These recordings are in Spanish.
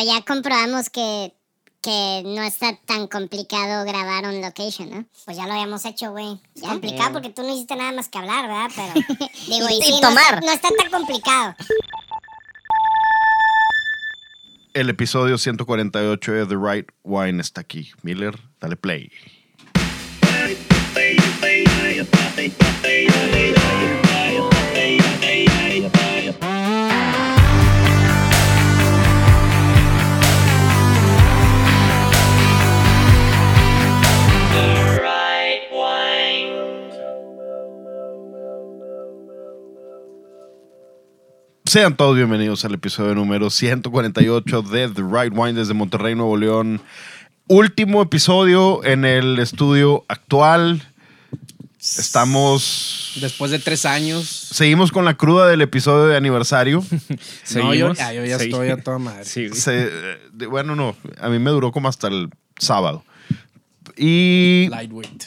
pero ya comprobamos que, que no está tan complicado grabar on location, ¿no? Pues ya lo habíamos hecho, güey. Es complicado porque tú no hiciste nada más que hablar, ¿verdad? Pero digo, y, Y sí, no tomar. está- no está tan complicado. El episodio 148 de The Right Wine está aquí. Miller, dale play. Sean todos bienvenidos al episodio número 148 de The Right Wine desde Monterrey, Nuevo León. Último episodio en el estudio actual. Estamos. Después de tres años. Seguimos con la cruda del episodio de aniversario. No, yo, Seguimos. ah, yo ya estoy a toda madre. Sí, güey. Se- de- bueno, no. A mí me duró como hasta el sábado. Y. Lightweight.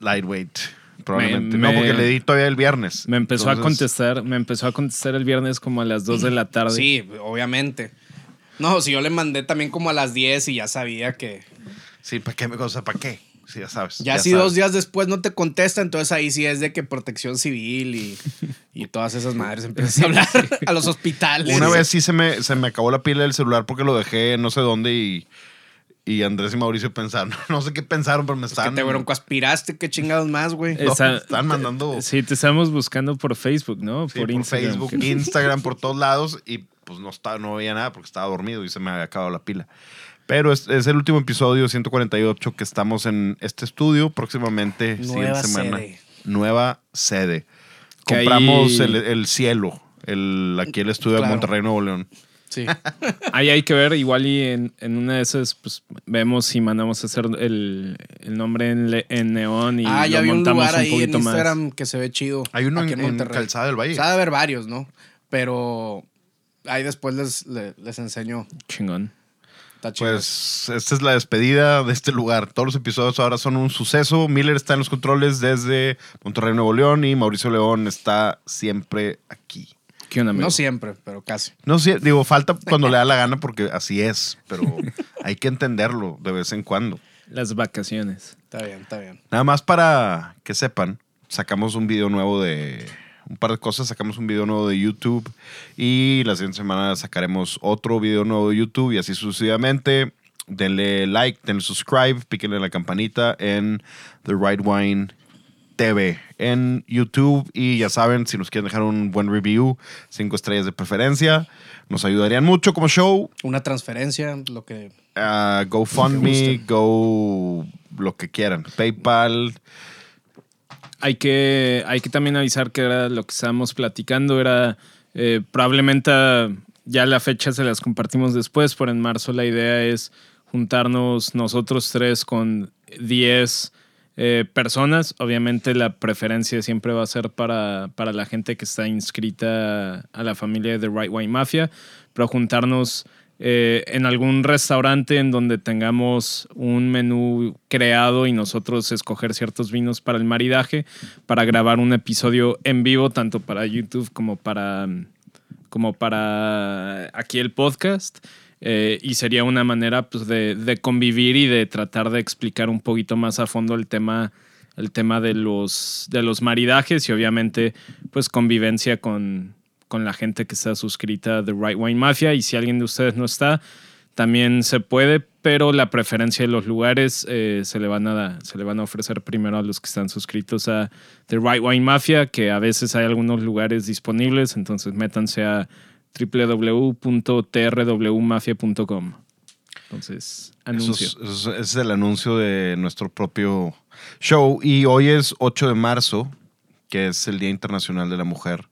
Lightweight. Probablemente. Me- no, porque le di todavía el viernes. Me empezó a contestar, me empezó a contestar el viernes como a las 2 de la tarde. Sí, obviamente. No, si yo le mandé también como a las 10 y ya sabía que. Sí, ¿para qué me cosa? ¿Para qué? Sí, ya sabes. Ya, si sabes. dos días después no te contesta, entonces ahí sí es de que protección civil y, y todas esas madres empiezas a hablar a los hospitales. Una vez sí se me, se me acabó la pila del celular porque lo dejé no sé dónde y, y Andrés y Mauricio pensaron. No sé qué pensaron, pero me Pues que estaban. te broncoaspiraste, qué chingados más, güey. no, me estaban mandando Sí, te estábamos buscando por Facebook, ¿no? sí, por, Instagram. Facebook, que- Instagram, por todos lados y pues no, estaba, no veía nada porque estaba dormido y se me había acabado la pila. Pero es, es el último episodio 148 que estamos en este estudio. Próximamente, siguiente Nueva semana. sede. Nueva sede. Que ahí- Compramos el, el cielo, el, aquí el estudio de Claro. Monterrey, Nuevo León. Sí. Ahí hay que ver, igual y en, en una de esas, pues vemos si mandamos a hacer el, el nombre en, le- en neón y ah, ya lo vi un montamos lugar un ahí en poquito más. Instagram que se ve chido. Hay uno aquí en, en Calzada del Valle. O sea, haber varios, ¿no? Pero ahí después les, le- les, enseño. Chingón. Pues esta es la despedida de este lugar. Todos los episodios ahora son un suceso. Miller está en los controles desde Monterrey, Nuevo León y Mauricio León está siempre aquí. ¿Qué onda, amigo? no siempre, pero casi. No digo, falta cuando le da la gana porque así es, pero hay que entenderlo de vez en cuando. Las vacaciones. Está bien, está bien. Nada más para que sepan, sacamos un video nuevo de un par de cosas, sacamos un video nuevo de YouTube y la siguiente semana sacaremos otro video nuevo de YouTube y así sucesivamente. Denle like, denle subscribe, píquenle la campanita en The Right Wine TV en YouTube y ya saben, si nos quieren dejar un buen review, cinco estrellas de preferencia, nos ayudarían mucho como show. Una transferencia, lo que. Uh, GoFundMe, Go lo que quieran, PayPal, Hay que, hay que también avisar que era lo que estábamos platicando, era eh, probablemente ah, ya la fecha se las compartimos después, pero en marzo la idea es juntarnos nosotros tres con 10 eh, personas. Obviamente la preferencia siempre va a ser para, para la gente que está inscrita a la familia de Right Wine Mafia, pero juntarnos eh, en algún restaurante en donde tengamos un menú creado y nosotros escoger ciertos vinos para el maridaje, para grabar un episodio en vivo, tanto para YouTube como para, como para aquí el podcast. Eh, y sería una manera pues, de, de convivir y de tratar de explicar un poquito más a fondo el tema, el tema de, los, de los maridajes y obviamente pues convivencia con, con la gente que está suscrita a The Right Wine Mafia. Y si alguien de ustedes no está, también se puede, pero la preferencia de los lugares eh, se, le van a, se le van a ofrecer primero a los que están suscritos a The Right Wine Mafia, que a veces hay algunos lugares disponibles, entonces métanse a www.trwmafia.com. Entonces, Eso anuncio. es, eso es- ese es el anuncio de nuestro propio show. Y hoy es 8 de marzo, que es el Día Internacional de la Mujer.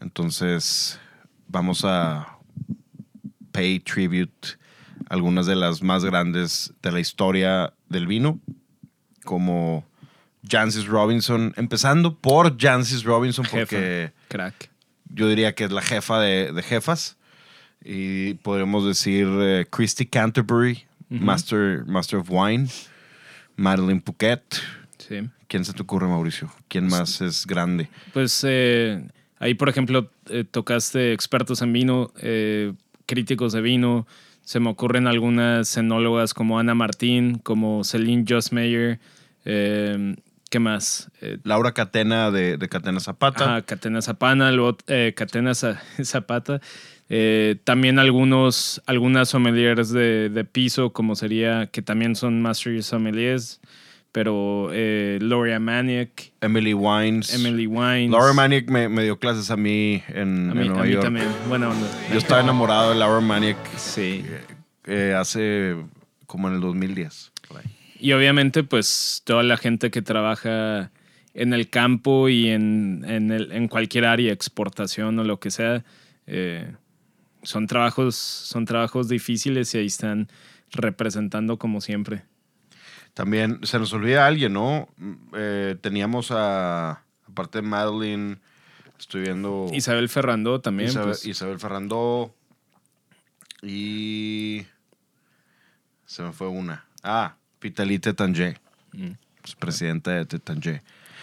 Entonces, vamos a pay tribute a algunas de las más grandes de la historia del vino, como Jancis Robinson, empezando por Jancis Robinson, porque Crack. Yo diría que es la jefa de, de jefas. Y podemos decir eh, Christy Canterbury. Master, Master of Wine, Madeline Phuket. Sí. ¿Quién se te ocurre, Mauricio? ¿Quién más es grande? Pues eh, ahí, por ejemplo, eh, tocaste expertos en vino, eh, críticos de vino. se me ocurren algunas cenólogas como Ana Martín, como Celine Jossmeyer. Eh, ¿Qué más? Eh, Laura Catena de, de Catena Zapata. Ajá, Catena Zapana, luego, eh, Catena Za- Zapata. Eh, también algunos, algunas sommeliers de, de piso, como sería, que también son Master Sommeliers, pero eh, Gloria Maniac, Emily Wines. Emily Wines. Laura Maniac me, me dio clases a mí en, A en mí, a Nueva mí York. también. Buena onda. Yo estaba enamorado de Laura Maniac Sí. eh, hace como en el 2010. por ahí. Y obviamente, pues toda la gente que trabaja en el campo y en, en, el- en cualquier área, exportación o lo que sea, eh, son, trabajos, son trabajos difíciles y ahí están representando como siempre. También se nos olvida alguien, ¿no? Mm, eh, teníamos a, aparte de Madeline, estoy viendo Isabel Ferrando también. Isabel, pues, Isabel Ferrandó y se me fue una. Ah, Pitali Tetangé, Mm. es presidenta de Tetangé.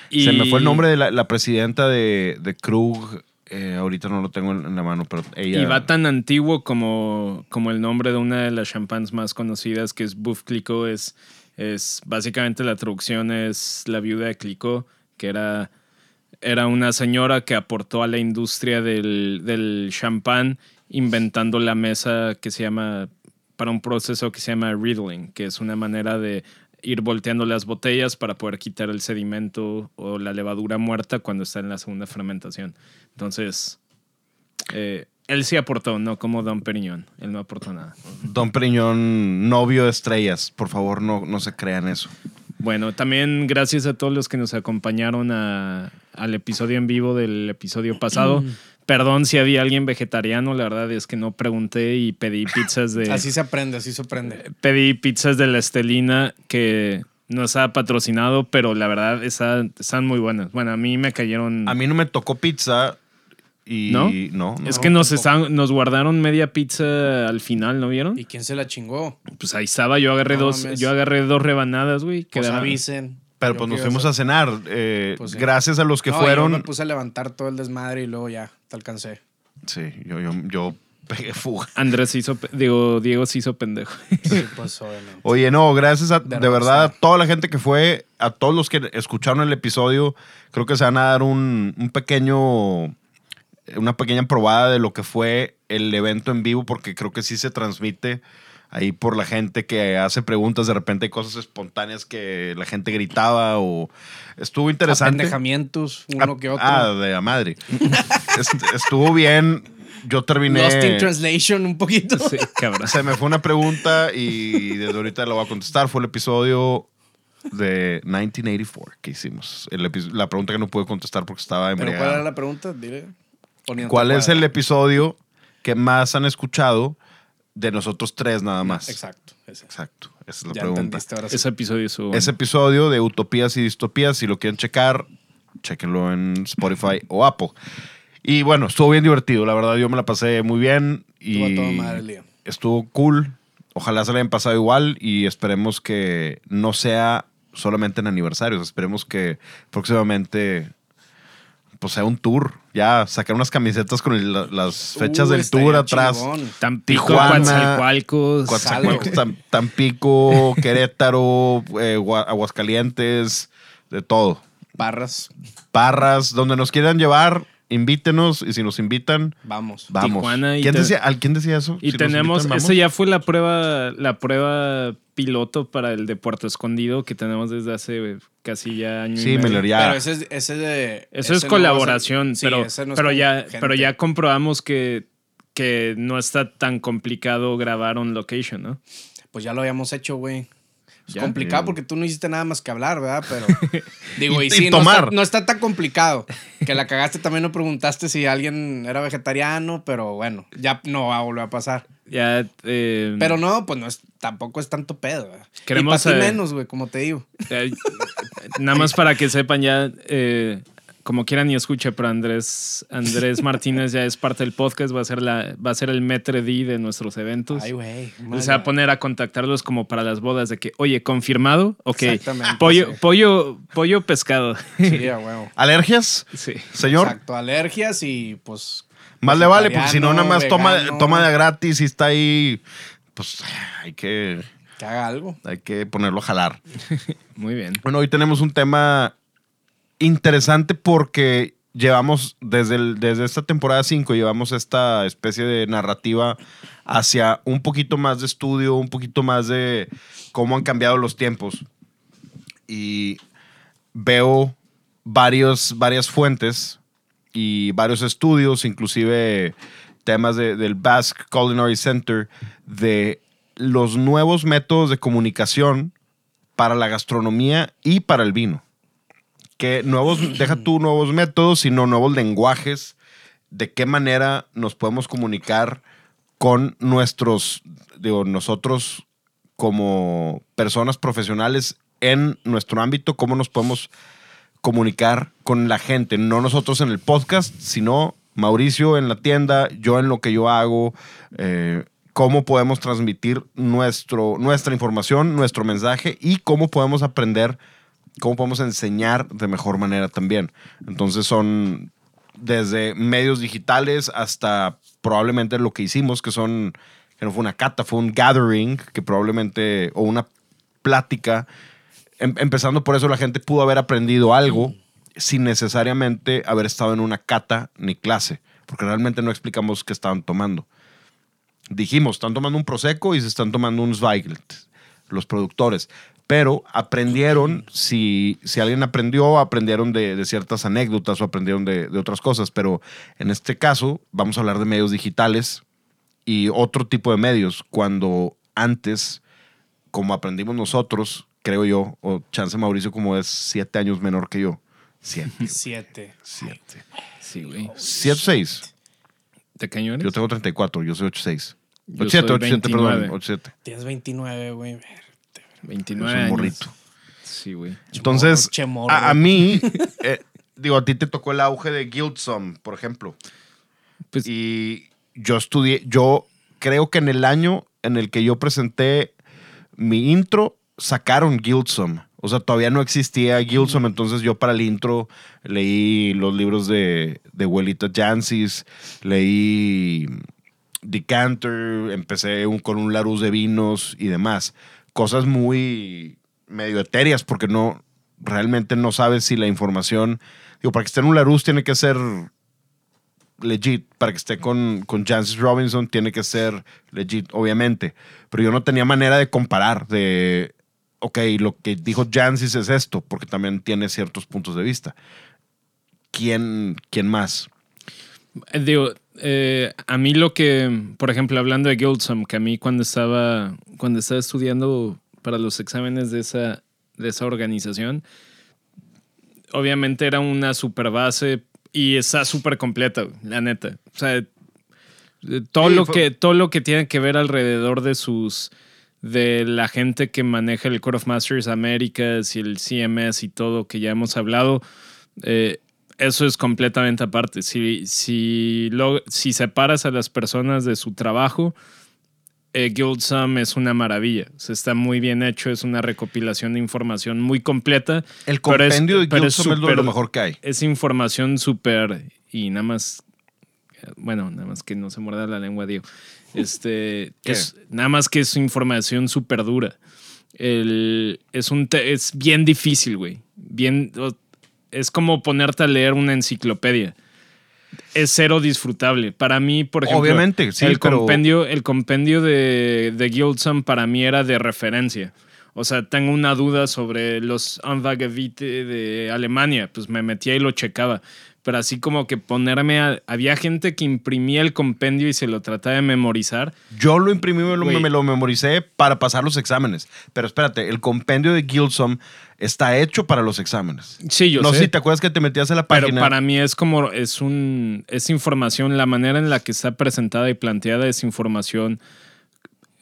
y- Se me fue el nombre de la, la presidenta de, de Krug. eh, ahorita no lo tengo en, la mano, pero ella. Y va tan antiguo como, como el nombre de una de las champans más conocidas, que es Bouffe Clicquot. Es, es básicamente la traducción es la viuda de Clicquot, que era, era una señora que aportó a la industria del, del champán inventando la mesa que se llama, para un proceso que se llama riddling, que es una manera de ir volteando las botellas para poder quitar el sedimento o la levadura muerta cuando está en la segunda fermentación. Entonces, eh, él sí aportó, no como Don Periñón. Él no aportó nada. Don Periñón, novio de estrellas. Por favor, no, no se crean eso. Bueno, también gracias a todos los que nos acompañaron a- al episodio en vivo del episodio pasado. Perdón si había alguien vegetariano, la verdad es que no pregunté y pedí pizzas de... Así se aprende, así se aprende. pedí pizzas de la Estelina que no estaba patrocinado, pero la verdad está- están muy buenas. Bueno, a mí me cayeron... A mí no me tocó pizza y. ¿No? No, no. es que nos, están, nos guardaron media pizza al final, ¿no vieron? ¿Y quién se la chingó? Pues ahí estaba, yo agarré No dos, mames. yo agarré dos rebanadas, güey. Pues quedaron- avisen. Pero pues nos fuimos hacer- a cenar. eh, Pues sí. Gracias a los que No, fueron. Yo me puse a levantar todo el desmadre y luego ya, te alcancé. Sí, yo, yo, yo pegué fuga. Andrés se hizo, digo, Diego se hizo pendejo. Sí, pues obviamente. Oye, no, gracias a, de, De verdad a toda la gente que fue, a todos los que escucharon el episodio. Creo que se van a dar un, un pequeño, una pequeña probada de lo que fue el evento en vivo, porque creo que sí se transmite ahí por la gente que hace preguntas. De repente hay cosas espontáneas que la gente gritaba o estuvo interesante. Apendejamientos, uno que otro. Ah, de la madre. Est- estuvo bien. Yo terminé. Lost in translation un poquito. Sí, cabrón. Se me fue una pregunta y desde ahorita lo voy a contestar. Fue el episodio de 1984 que hicimos. El la pregunta que no pude contestar porque estaba Pero ¿cuál era la pregunta? Dile. ¿Cuál es el episodio que más han escuchado de nosotros tres nada más? Exacto. ese. Exacto. Esa es la Ya pregunta. ahora sí. Ese episodio estuvo Ese episodio de Utopías y Distopías, si lo quieren checar, chequenlo en Spotify o Apple. Y bueno, estuvo bien divertido, la verdad yo me la pasé muy bien y Estuvo a toda madre estuvo cool. Ojalá se le hayan pasado igual y esperemos que no sea solamente en aniversarios, esperemos que próximamente pues sea un tour, ya sacar unas camisetas con el- las fechas Uh, del estaría tour atrás. chingón. Tampico, Tijuana, Coatzacoalcos. Tam- Tampico, Querétaro, eh, Gua- Aguascalientes, de todo. Barras. Parras, donde nos quieran llevar, invítenos y si nos invitan, Vamos. vamos. Tijuana y ¿Quién, te- decía, ¿al quién decía eso? Y Si tenemos, invitan, ya fue la prueba, la prueba piloto para el de Puerto Escondido que tenemos desde hace casi ya año y Sí, medio. Miller, ya. Pero ese es, ese de. Eso ese es colaboración, va a ser- sí, pero, ese no es pero, con ya, gente. pero ya comprobamos que, que no está tan complicado grabar on location, ¿no? Pues ya lo habíamos hecho, güey. Es Ya. complicado Sí. porque tú no hiciste nada más que hablar, ¿verdad? Pero. digo, Y- y, y sí, no tomar. está, no está tan complicado. Que la cagaste también no preguntaste si alguien era vegetariano, pero bueno, ya no va a volver a pasar. Ya, eh, Pero no, pues no es, tampoco es tanto pedo. ¿verdad? Queremos, y para eh, menos, güey, como te digo. eh, nada más para que sepan ya, eh, como quieran y escuche, pero Andrés, Andrés Martínez ya es parte del podcast, va a ser, la, va a ser el metre D de nuestros eventos. Ay, güey. Se va a poner a contactarlos como para las bodas de que, oye, confirmado, ok, Exactamente, pollo, sí. pollo, pollo pescado. Sí, a huevo. ¿Alergias, sí. señor? Exacto, alergias y pues. Más le vale, porque si no, nada más toma, vegetariano, toma de gratis y está ahí pues hay que, Que haga algo. hay que ponerlo a jalar. Muy bien. Bueno, hoy tenemos un tema interesante porque llevamos desde, el- desde esta temporada 5, llevamos esta especie de narrativa hacia un poquito más de estudio, un poquito más de cómo han cambiado los tiempos. Y veo varios, varias fuentes y varios estudios, inclusive temas de- del Basque Culinary Center, de los nuevos métodos de comunicación para la gastronomía y para el vino. Que nuevos, deja tú nuevos métodos, sino nuevos lenguajes, de qué manera nos podemos comunicar con nuestros, digo, nosotros como personas profesionales en nuestro ámbito, cómo nos podemos comunicar con la gente, no nosotros en el podcast, sino Mauricio en la tienda, yo en lo que yo hago, eh, cómo podemos transmitir nuestro, nuestra información, nuestro mensaje y cómo podemos aprender, cómo podemos enseñar de mejor manera también. Entonces son desde medios digitales hasta probablemente lo que hicimos, que son, que no fue una cata, fue un gathering, que probablemente, o una plática. Em- empezando por eso, la gente pudo haber aprendido algo sin necesariamente haber estado en una cata ni clase, porque realmente no explicamos qué estaban tomando. Dijimos, están tomando un Prosecco y se están tomando un Zweigelt, los productores. Pero aprendieron, si, si alguien aprendió, aprendieron de, de ciertas anécdotas o aprendieron de, de otras cosas. Pero en este caso, vamos a hablar de medios digitales y otro tipo de medios. Cuando antes, como aprendimos nosotros, creo yo, o Chance Mauricio, como es siete años menor que yo. Siete. Siete. Siete. Sí, güey. Siete, seis. ¿De qué año eres? Yo tengo 34, yo soy 86. Yo 87, soy 87, perdón. 29. 87. Tienes 29, güey. Verte, 29 Es un años. morrito. Sí, güey. Entonces, Chemorro. a, a mí, eh, digo, a ti te tocó el auge de Guildsome, por ejemplo. Pues- y yo estudié, yo creo que en el año en el que yo presenté mi intro, sacaron Guildsome. O sea, todavía no existía Guildsome, entonces yo para el intro leí los libros de, de Abuelita Jancis, leí Decanter, empecé un- con un Larus de vinos y demás. Cosas muy medio etéreas porque no, realmente no sabes si la información, digo, para que esté en un Larus tiene que ser legit, para que esté con, con Jancis Robinson tiene que ser legit, obviamente. Pero yo no tenía manera de comparar, de, ok, lo que dijo Jancis es esto, porque también tiene ciertos puntos de vista. ¿Quién, quién más? Digo, eh, a mí lo que, por ejemplo, hablando de Guildsome, que a mí cuando estaba, cuando estaba estudiando para los exámenes de esa, de esa organización, obviamente era una super base y está súper completa, la neta. O sea, eh, todo, Sí, lo que, todo lo que tiene que ver alrededor de sus de la gente que maneja el Court of Masters Américas y el CMS y todo que ya hemos hablado, eh, eso es completamente aparte. Si, si, lo- si separas a las personas de su trabajo, eh, Guildsum es una maravilla. O sea, está muy bien hecho, es una recopilación de información muy completa. El pero es- compendio de pero es Guildsome es, lo, mejor que hay. Es información súper. Y nada más. Bueno, nada más que no se muerda la lengua, Diego. Este. Es, nada más que es información súper dura. El- es, un es bien difícil, güey. Bien. Es como ponerte a leer una enciclopedia. Es cero disfrutable. Para mí, por ejemplo. Obviamente, sí, el pero- compendio, el compendio de, de Guildsum para mí era de referencia. O sea, tengo una duda sobre los Anvagavite de Alemania, pues me metía y lo checaba. Pero así como que ponerme a... Había gente que imprimía el compendio y se lo trataba de memorizar. Yo lo imprimí, me lo, me lo memoricé para pasar los exámenes. Pero espérate, el compendio de Guildsome está hecho para los exámenes. Sí, yo no sé. sé si te acuerdas que te metías a la Pero página. para mí es como, es un, es información, la manera en la que está presentada y planteada es información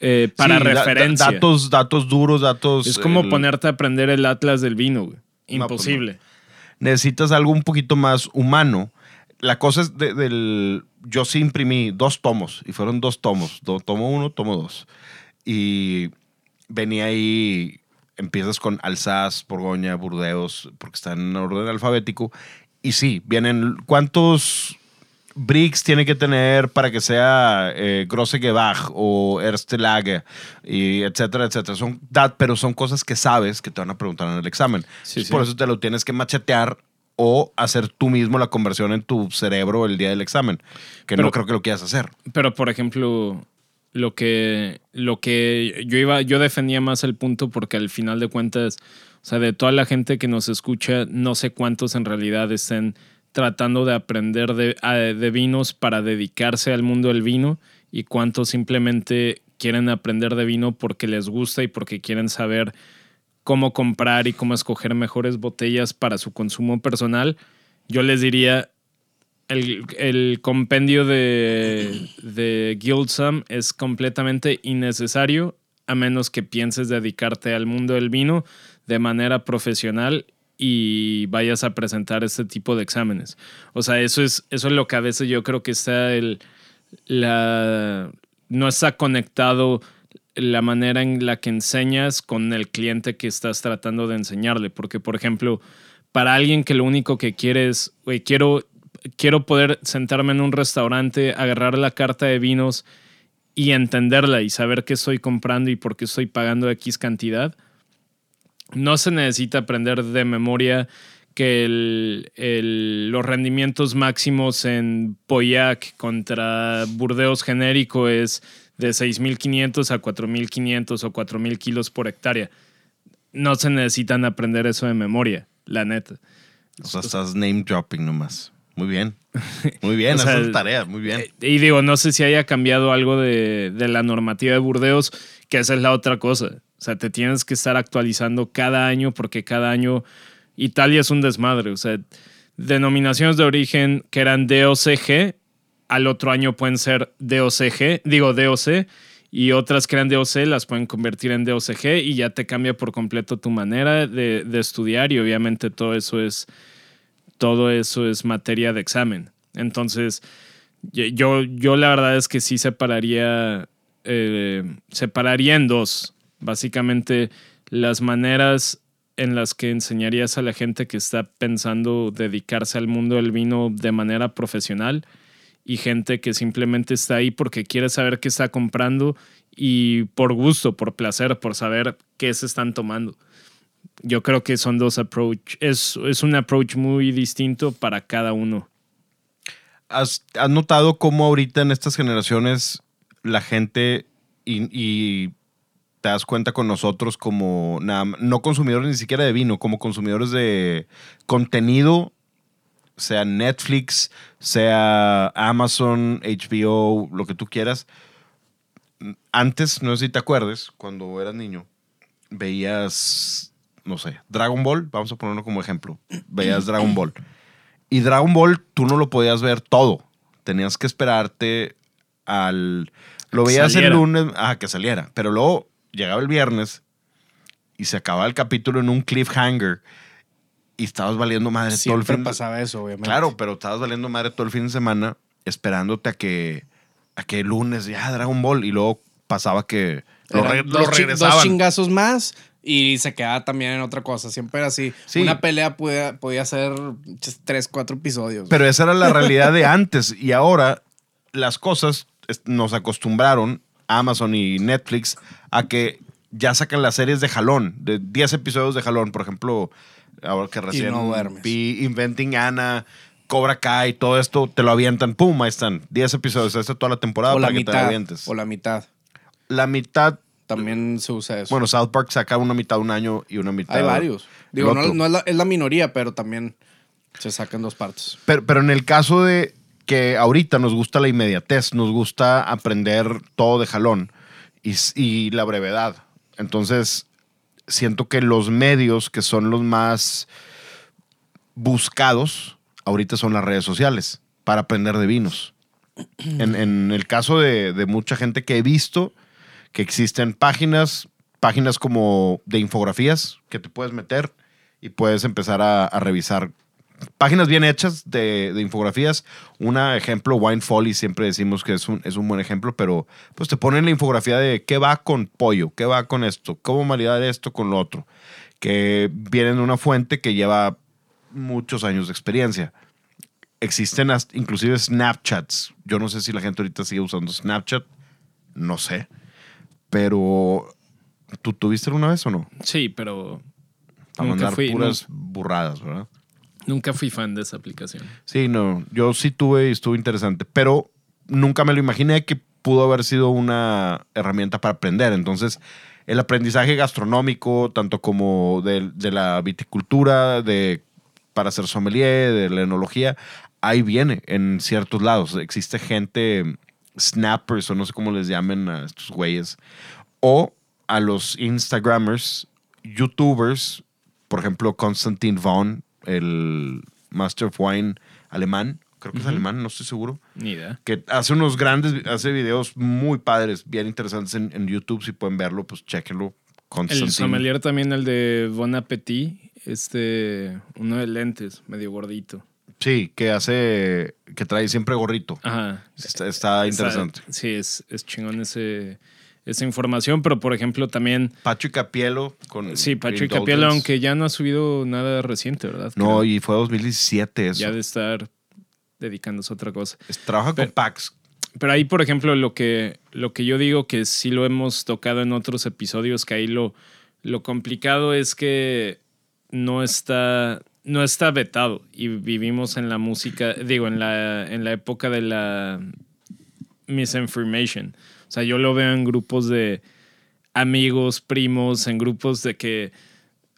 eh, para Sí, da- da- referencia. datos, datos duros, datos. es como el- ponerte a aprender el atlas del vino, güey. No, pues Imposible. necesitas algo un poquito más humano. La cosa es de- del... Yo sí imprimí dos tomos y fueron dos tomos. Tomo uno, tomo dos. Y venía ahí, empiezas con Alsace, Borgoña, Burdeos, porque están en orden alfabético. Y sí, vienen... ¿Cuántos Briggs tiene que tener para que sea eh, Grosse Gebach o Erste Lage, y etcétera, etcétera. Son, dat- pero son cosas que sabes que te van a preguntar en el examen. Sí, Entonces, sí. Por eso te lo tienes que machetear o hacer tú mismo la conversión en tu cerebro el día del examen, que Pero- no creo que lo quieras hacer. Pero, por ejemplo, lo que, lo que yo iba, yo defendía más el punto porque al final de cuentas, o sea, de toda la gente que nos escucha, no sé cuántos en realidad estén tratando de aprender de, de vinos para dedicarse al mundo del vino y cuántos simplemente quieren aprender de vino porque les gusta y porque quieren saber cómo comprar y cómo escoger mejores botellas para su consumo personal. Yo les diría, el, el compendio de, de Guildsum es completamente innecesario a menos que pienses dedicarte al mundo del vino de manera profesional y vayas a presentar este tipo de exámenes. O sea, eso es, eso es lo que a veces yo creo que está el, la, no está conectado la manera en la que enseñas con el cliente que estás tratando de enseñarle. Porque, por ejemplo, para alguien que lo único que quiere es, quiero, quiero poder sentarme en un restaurante, agarrar la carta de vinos y entenderla y saber qué estoy comprando y por qué estoy pagando X cantidad. No se necesita aprender de memoria que los rendimientos máximos en Poyac contra Burdeos genérico es de 6.500 a 4.500 o 4.000 kilos por hectárea. No se necesitan aprender eso de memoria, la neta. O sea, estás name dropping nomás. Muy bien. Muy bien, O sea, haces tareas, muy bien. Eh, Y digo, no sé si haya cambiado algo de, de la normativa de Burdeos, que esa es la otra cosa. O sea, te tienes que estar actualizando cada año porque cada año Italia es un desmadre. O sea, denominaciones de origen que eran DOCG, al otro año pueden ser DOCG, digo DOC, y otras que eran DOC las pueden convertir en DOCG y ya te cambia por completo tu manera de, de estudiar y obviamente todo eso es todo eso es materia de examen. Entonces, yo, yo la verdad es que sí separaría, eh, separaría en dos. Básicamente, las maneras en las que enseñarías a la gente que está pensando dedicarse al mundo del vino de manera profesional y gente que simplemente está ahí porque quiere saber qué está comprando y por gusto, por placer, por saber qué se están tomando. Yo creo que son dos approach. Es, es un approach muy distinto para cada uno. ¿Has, has notado cómo ahorita en estas generaciones la gente y, te das cuenta con nosotros como nada, no consumidores ni siquiera de vino, como consumidores de contenido, sea Netflix, sea Amazon, HBO, lo que tú quieras. Antes, no sé si te acuerdes, cuando eras niño, veías, no sé, Dragon Ball, vamos a ponerlo como ejemplo, veías Dragon Ball. Y Dragon Ball tú no lo podías ver todo. Tenías que esperarte al... Lo veías el saliera. lunes, ah, que saliera. Pero luego llegaba el viernes y se acababa el capítulo en un cliffhanger y estabas valiendo madre todo el fin. pasaba eso, obviamente. Claro, pero estabas valiendo madre todo el fin de semana esperándote a que, a que el lunes ya Dragon Ball y luego pasaba que lo, re- lo chi- dos regresaban. chingazos más y se quedaba también en otra cosa. Siempre era así. Sí. Una pelea podía, podía ser tres, cuatro episodios. Pero esa era la realidad de antes y ahora las cosas nos acostumbraron, Amazon y Netflix, a que ya sacan las series de jalón, de 10 episodios de jalón. Por ejemplo, ahora que recién no vi Inventing Anna, Cobra Kai, todo esto, te lo avientan, pum, ahí están. 10 episodios, esta es toda la temporada o la para que te mitad. avientes. O la mitad. La mitad, También se usa eso. bueno, South Park saca una mitad un año y una mitad. Hay varios. Digo, no, no es, la, es la minoría, pero también se sacan dos partes. Pero, pero en el caso de que ahorita nos gusta la inmediatez, nos gusta aprender todo de jalón y, y la brevedad. Entonces, siento que los medios que son los más buscados ahorita son las redes sociales para aprender de vinos. En, en el caso de, de mucha gente que he visto que existen páginas, páginas como de infografías que te puedes meter y puedes empezar a, revisar páginas bien hechas de, infografías. Un ejemplo, Wine Folly, siempre decimos que es un, es un buen ejemplo, pero pues te ponen la infografía de qué va con pollo, qué va con esto, cómo maridar esto con lo otro, que vienen de una fuente que lleva muchos años de experiencia. existen hasta- inclusive Snapchats. Yo no sé si la gente ahorita sigue usando Snapchat, no sé. Pero, ¿tú tuviste alguna vez o no? Sí, pero Para Nunca mandar fui, puras burradas, ¿verdad? nunca fui fan de esa aplicación. Sí, no, yo sí tuve y estuvo interesante, pero nunca me lo imaginé que pudo haber sido una herramienta para aprender. Entonces, el aprendizaje gastronómico, tanto como de, de la viticultura, de para ser sommelier, de la enología, ahí viene en ciertos lados. Existe gente, snappers o no sé cómo les llamen a estos güeyes, o a los Instagrammers, YouTubers, por ejemplo, Constantin Vaughn, el Master of Wine alemán, creo que es alemán, no estoy seguro, Ni idea. que hace unos grandes, hace videos muy padres, bien interesantes en, en YouTube, si pueden verlo, pues chéquenlo. El sommelier también, el de Bon Appetit, este, uno de lentes, medio gordito. Sí, que hace, que trae siempre gorrito. Ajá. Está, está interesante. Sí, es, es chingón ese, esa información, pero por ejemplo también, Pacho y Capielo con sí, Patrick Green Capiel, Dolphins. aunque ya no ha subido nada reciente, ¿verdad? No, Creo. y fue 2017 eso. ya de estar dedicándose a otra cosa. Es- Trabaja Pero- con Pax. Pero ahí, por ejemplo, lo que, lo que yo digo que sí lo hemos tocado en otros episodios, que ahí lo, lo complicado es que no está, no está vetado y vivimos en la música, digo, en la, en la época de la misinformation. O sea, yo lo veo en grupos de amigos, primos, en grupos de que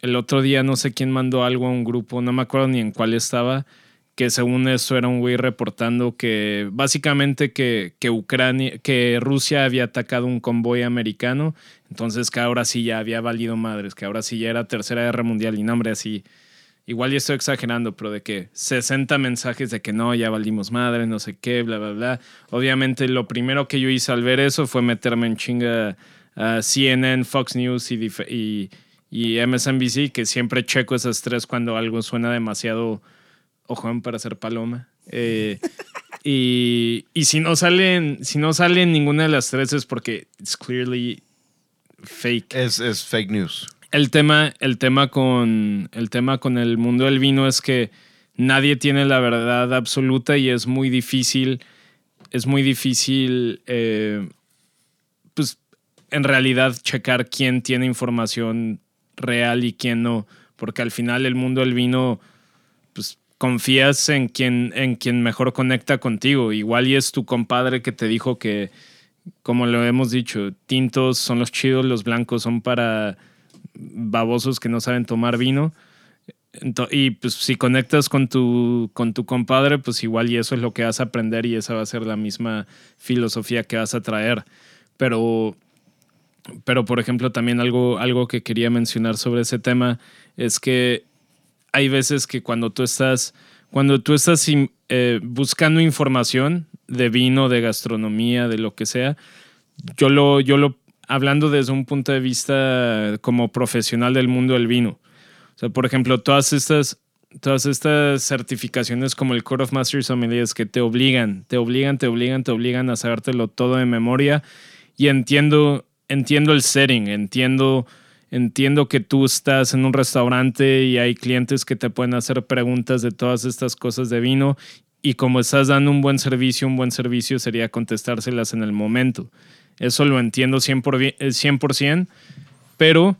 el otro día no sé quién mandó algo a un grupo, no me acuerdo ni en cuál estaba, que según eso era un güey reportando que básicamente que, que Ucrania, que Rusia había atacado un convoy americano, entonces que ahora sí ya había valido madres, que ahora sí ya era tercera guerra mundial y no, hombre, así. Igual ya estoy exagerando, pero de que 60 mensajes de que no, ya valimos madre, no sé qué, bla, bla, bla. Obviamente lo primero que yo hice al ver eso fue meterme en chinga a CNN, Fox News y, y, y MSNBC, que siempre checo esas tres cuando algo suena demasiado ojón para ser paloma. Eh, y, y si no salen, si no salen ninguna de las tres es porque it's clearly fake. Es, es fake news. El tema, el tema con el tema con el mundo del vino es que nadie tiene la verdad absoluta y es muy difícil, es muy difícil, eh, pues en realidad checar quién tiene información real y quién no, porque al final el mundo del vino, pues confías en quien, en quien mejor conecta contigo. Igual y es tu compadre que te dijo que, como lo hemos dicho, tintos son los chidos, los blancos son para babosos que no saben tomar vino. Ento- y pues si conectas con tu, con tu compadre, pues igual y eso es lo que vas a aprender y esa va a ser la misma filosofía que vas a traer. Pero, pero por ejemplo, también algo, algo que quería mencionar sobre ese tema es que hay veces que cuando tú estás, cuando tú estás eh, buscando información de vino, de gastronomía, de lo que sea, yo lo, yo lo, hablando desde un punto de vista como profesional del mundo del vino. O sea, por ejemplo, todas estas, todas estas certificaciones como el Court of Master Sommeliers que te obligan, te obligan, te obligan, te obligan a sabértelo todo de memoria. Y entiendo, entiendo el setting, entiendo, entiendo que tú estás en un restaurante y hay clientes que te pueden hacer preguntas de todas estas cosas de vino. Y como estás dando un buen servicio, un buen servicio sería contestárselas en el momento. Eso lo entiendo 100%, por vi- eh, 100% pero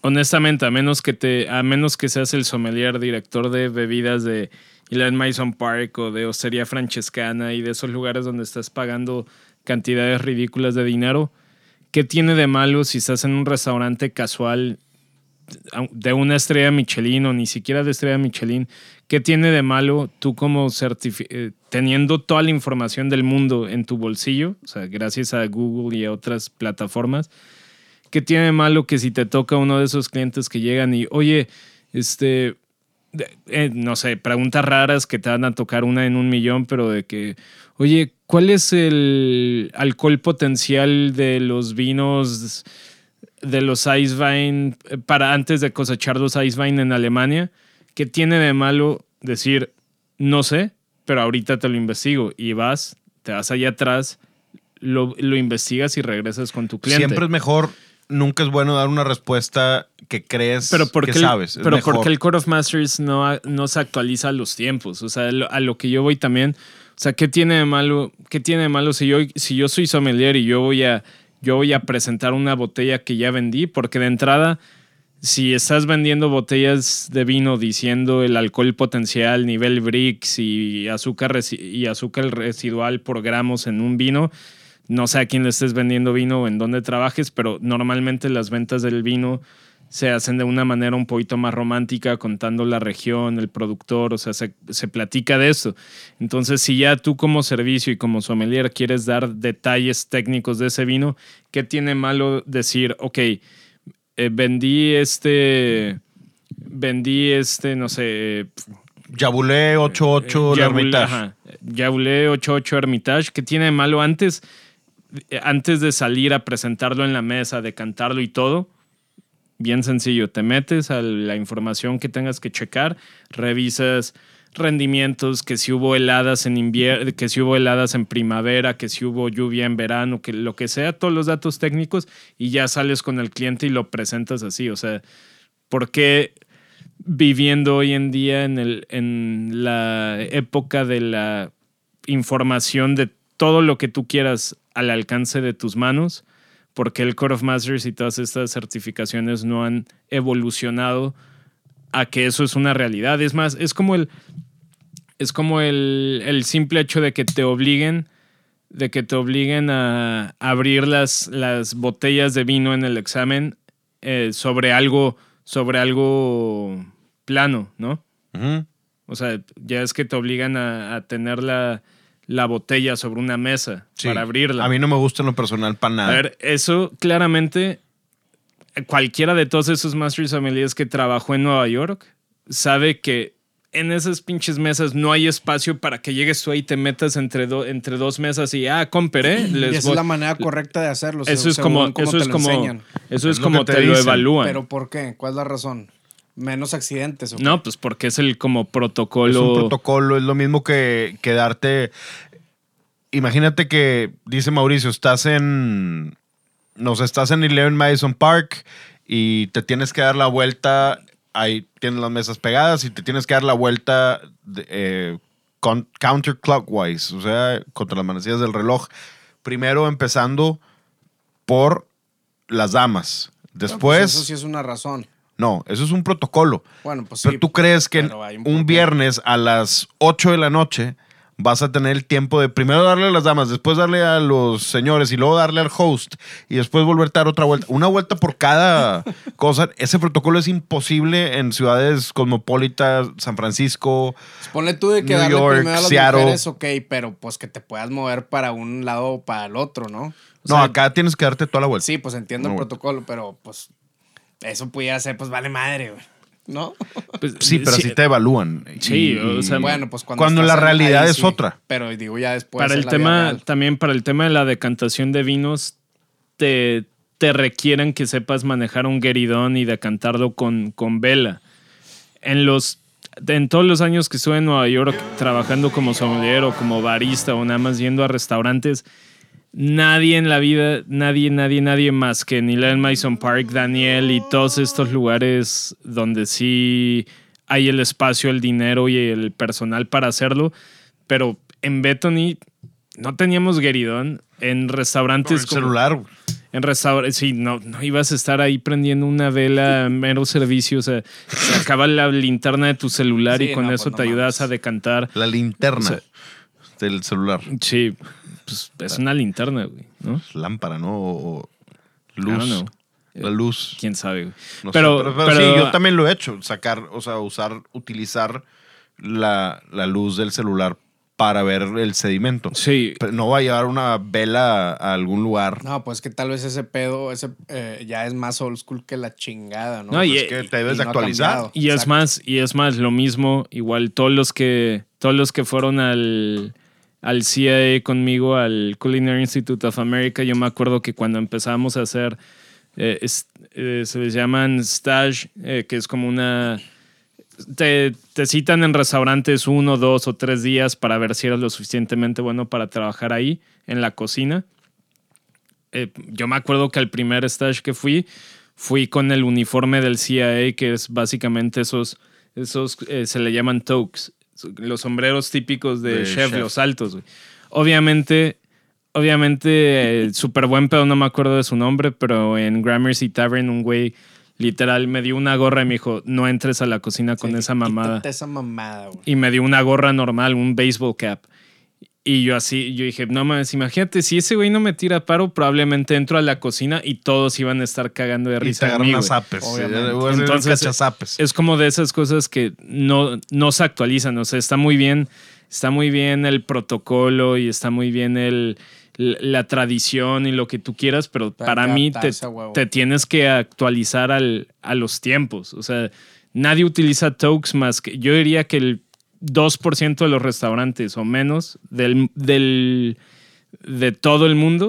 honestamente, a menos que te, a menos que seas el sommelier, director de bebidas de Ilan Mason Park o de Osteria Francescana y de esos lugares donde estás pagando cantidades ridículas de dinero, ¿qué tiene de malo si estás en un restaurante casual de una estrella Michelin o ni siquiera de estrella Michelin? ¿Qué tiene de malo tú como eh, teniendo toda la información del mundo en tu bolsillo, o sea, gracias a Google y a otras plataformas? ¿Qué tiene de malo que si te toca uno de esos clientes que llegan y, oye, este, eh, no sé, preguntas raras que te van a tocar una en un millón, pero de que, oye, ¿cuál es el alcohol potencial de los vinos de los Eiswein eh, para antes de cosechar los Eiswein en Alemania? ¿Qué tiene de malo decir, no sé, pero ahorita te lo investigo y vas, te vas allá atrás, lo, lo investigas y regresas con tu cliente? Siempre es mejor nunca es bueno dar una respuesta que crees Pero que porque, sabes. Es pero porque el Core of Masters no, no se actualiza a los tiempos. O sea, a lo que yo voy también. Sea, ¿qué tiene de malo? ¿Qué tiene de malo si yo, si yo soy sommelier y yo voy a, yo voy a presentar una botella que ya vendí? Porque de entrada, si estás vendiendo botellas de vino diciendo el alcohol potencial, nivel Brix y azúcar, y azúcar residual por gramos en un vino, no sé a quién le estés vendiendo vino o en dónde trabajes, pero normalmente las ventas del vino se hacen de una manera un poquito más romántica, contando la región, el productor, o sea, se, se platica de eso. Entonces, si ya tú como servicio y como sommelier quieres dar detalles técnicos de ese vino, ¿qué tiene malo decir, ok, eh, vendí este, vendí este, no sé, Yabulé 88, la Yabulé, Hermitage. ajá. Yabulé 88 Hermitage, que tiene de malo antes, eh, antes de salir a presentarlo en la mesa, de cantarlo y todo. Bien sencillo, te metes a la información que tengas que checar, revisas rendimientos, que si hubo heladas en invierno, que si hubo heladas en primavera, que si hubo lluvia en verano, que lo que sea, todos los datos técnicos y ya sales con el cliente y lo presentas así. O sea, ¿por qué viviendo hoy en día en, el, en la época de la información de todo lo que tú quieras al alcance de tus manos? Porque el Core of Masters y todas estas certificaciones no han evolucionado a que eso es una realidad. Es más, es como el, es como el, el simple hecho de que te obliguen, de que te obliguen a abrir las, las botellas de vino en el examen eh, sobre algo, sobre algo plano, ¿no? O sea, ya es que te obligan a, a tener la, la botella sobre una mesa Sí. para abrirla. A mí no me gusta en lo personal para nada. A ver, eso claramente, cualquiera de todos esos Master Sommeliers que trabajó en Nueva York sabe que en esas pinches mesas no hay espacio para que llegues tú ahí y te metas entre, do- entre dos mesas y, ah, comperé. Y les esa es la manera correcta de hacerlo. Eso es como, eso te es lo como, enseñan. eso Es como te, te lo evalúan. ¿Pero por qué? ¿Cuál es la razón? ¿Menos accidentes? no, pues porque es el como Es protocolo. un protocolo, es lo mismo que, que darte. Imagínate que, dice Mauricio, estás en. No sé, estás en Eleven Madison Park y te tienes que dar la vuelta. Ahí tienes las mesas pegadas y te tienes que dar la vuelta de, eh, con- counterclockwise, o sea, contra las manecillas del reloj. Primero empezando por las damas. No, pues Después. eso sí es una razón. No, eso es un protocolo. Bueno, pues sí. Pero tú crees que un viernes a las 8 de la noche vas a tener el tiempo de primero darle a las damas, después darle a los señores y luego darle al host y después volverte a dar otra vuelta. Una vuelta por cada cosa. Ese protocolo es imposible en ciudades cosmopolitas, San Francisco. Ponle tú de que New darle York, primero a las Seattle. mujeres, ok, pero pues que te puedas mover para un lado o para el otro, ¿no? O No, sea, acá tienes que darte toda la vuelta. Sí, pues entiendo el protocolo, pero pues eso pudiera ser, pues vale madre, güey. ¿No? pues, Sí, pero así te evalúan. Sí, Y- o sea, Bueno, pues cuando, Cuando la realidad ahí es sí. otra. Pero digo ya después. para el tema, también para el tema de la decantación de vinos, te, te requieren que sepas manejar un gueridón y decantarlo con, con vela. En los en todos los años que estuve en Nueva York trabajando como sommelier o como barista o nada más yendo a restaurantes, nadie en la vida, nadie, nadie, nadie más que Nilan Mason Park, Daniel y todos estos lugares donde sí hay el espacio, el dinero y el personal para hacerlo. Pero en Bethany no teníamos gueridón. En restaurantes el como- celular. en restaurantes, sí, no, no ibas a estar ahí prendiendo una vela, mero servicio, o sea, se acaba la linterna de tu celular Sí, y con no, eso pues, te no ayudas mames. a decantar. La linterna O sea- del celular. Sí, pues es una linterna, güey, ¿no? Lámpara, ¿no? O, luz. La luz. Quién sabe, güey. No sé, pero, pero, pero pero- sí, yo también lo he hecho. Sacar, o sea, usar, utilizar la, la luz del celular para ver el sedimento. Sí, Pero no va a llevar una vela a algún lugar. No, pues que tal vez ese pedo ese, eh, ya es más old school que la chingada, ¿no? No, y- Es que te debes actualizar. cambiado. Y es más, y es más, lo mismo, igual todos los que, todos los que fueron al, al CIA conmigo, al Culinary Institute of America, yo me acuerdo que cuando empezamos a hacer, eh, eh, se les llaman stage, eh, que es como una... Te, te citan en restaurantes uno, dos o tres días para ver si eres lo suficientemente bueno para trabajar ahí, en la cocina. yo me acuerdo que al primer stage que fui, fui con el uniforme del CIA, que es básicamente esos, esos se le llaman toques, los sombreros típicos de, De chef, chef. los altos, güey. Obviamente, obviamente, eh, súper buen pedo, no me acuerdo de su nombre, pero en Gramercy Tavern un güey literal me dio una gorra y me dijo, no entres a la cocina con Sí, esa mamada quítate esa mamada, güey. y me dio una gorra normal, un baseball cap. Y yo así, yo dije, no mames, imagínate, si ese güey no me tira paro, probablemente entro a la cocina y todos iban a estar cagando de Y te risa. agarran Entonces, cachazapes. Es como de esas cosas que no, no se actualizan. O sea, está muy bien, está muy bien el protocolo y está muy bien el, la tradición y lo que tú quieras, pero para mí te, te tienes que actualizar al, a los tiempos. O sea, nadie utiliza Tokes más que. Yo diría que el 2% de los restaurantes o menos del, del, de todo el mundo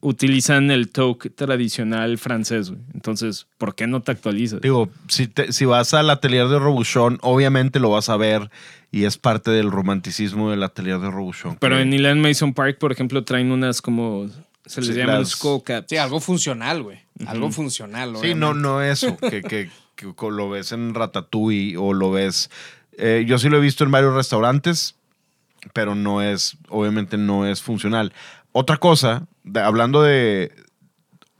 utilizan el toque tradicional francés. güey. Entonces, ¿por qué no te actualizas? Digo, si, te- si vas al atelier de Robuchon, obviamente lo vas a ver y es parte del romanticismo del atelier de Robuchon. Pero en Elan Mason Park, por ejemplo, traen unas como. Se les Sí, llaman las- skull caps. Sí, algo funcional, güey. Algo funcional, Sí, no, obviamente. no eso, que, que- que lo ves en Ratatouille o lo ves... eh, yo sí lo he visto en varios restaurantes, pero no es, obviamente no es funcional. Otra cosa, de- hablando de,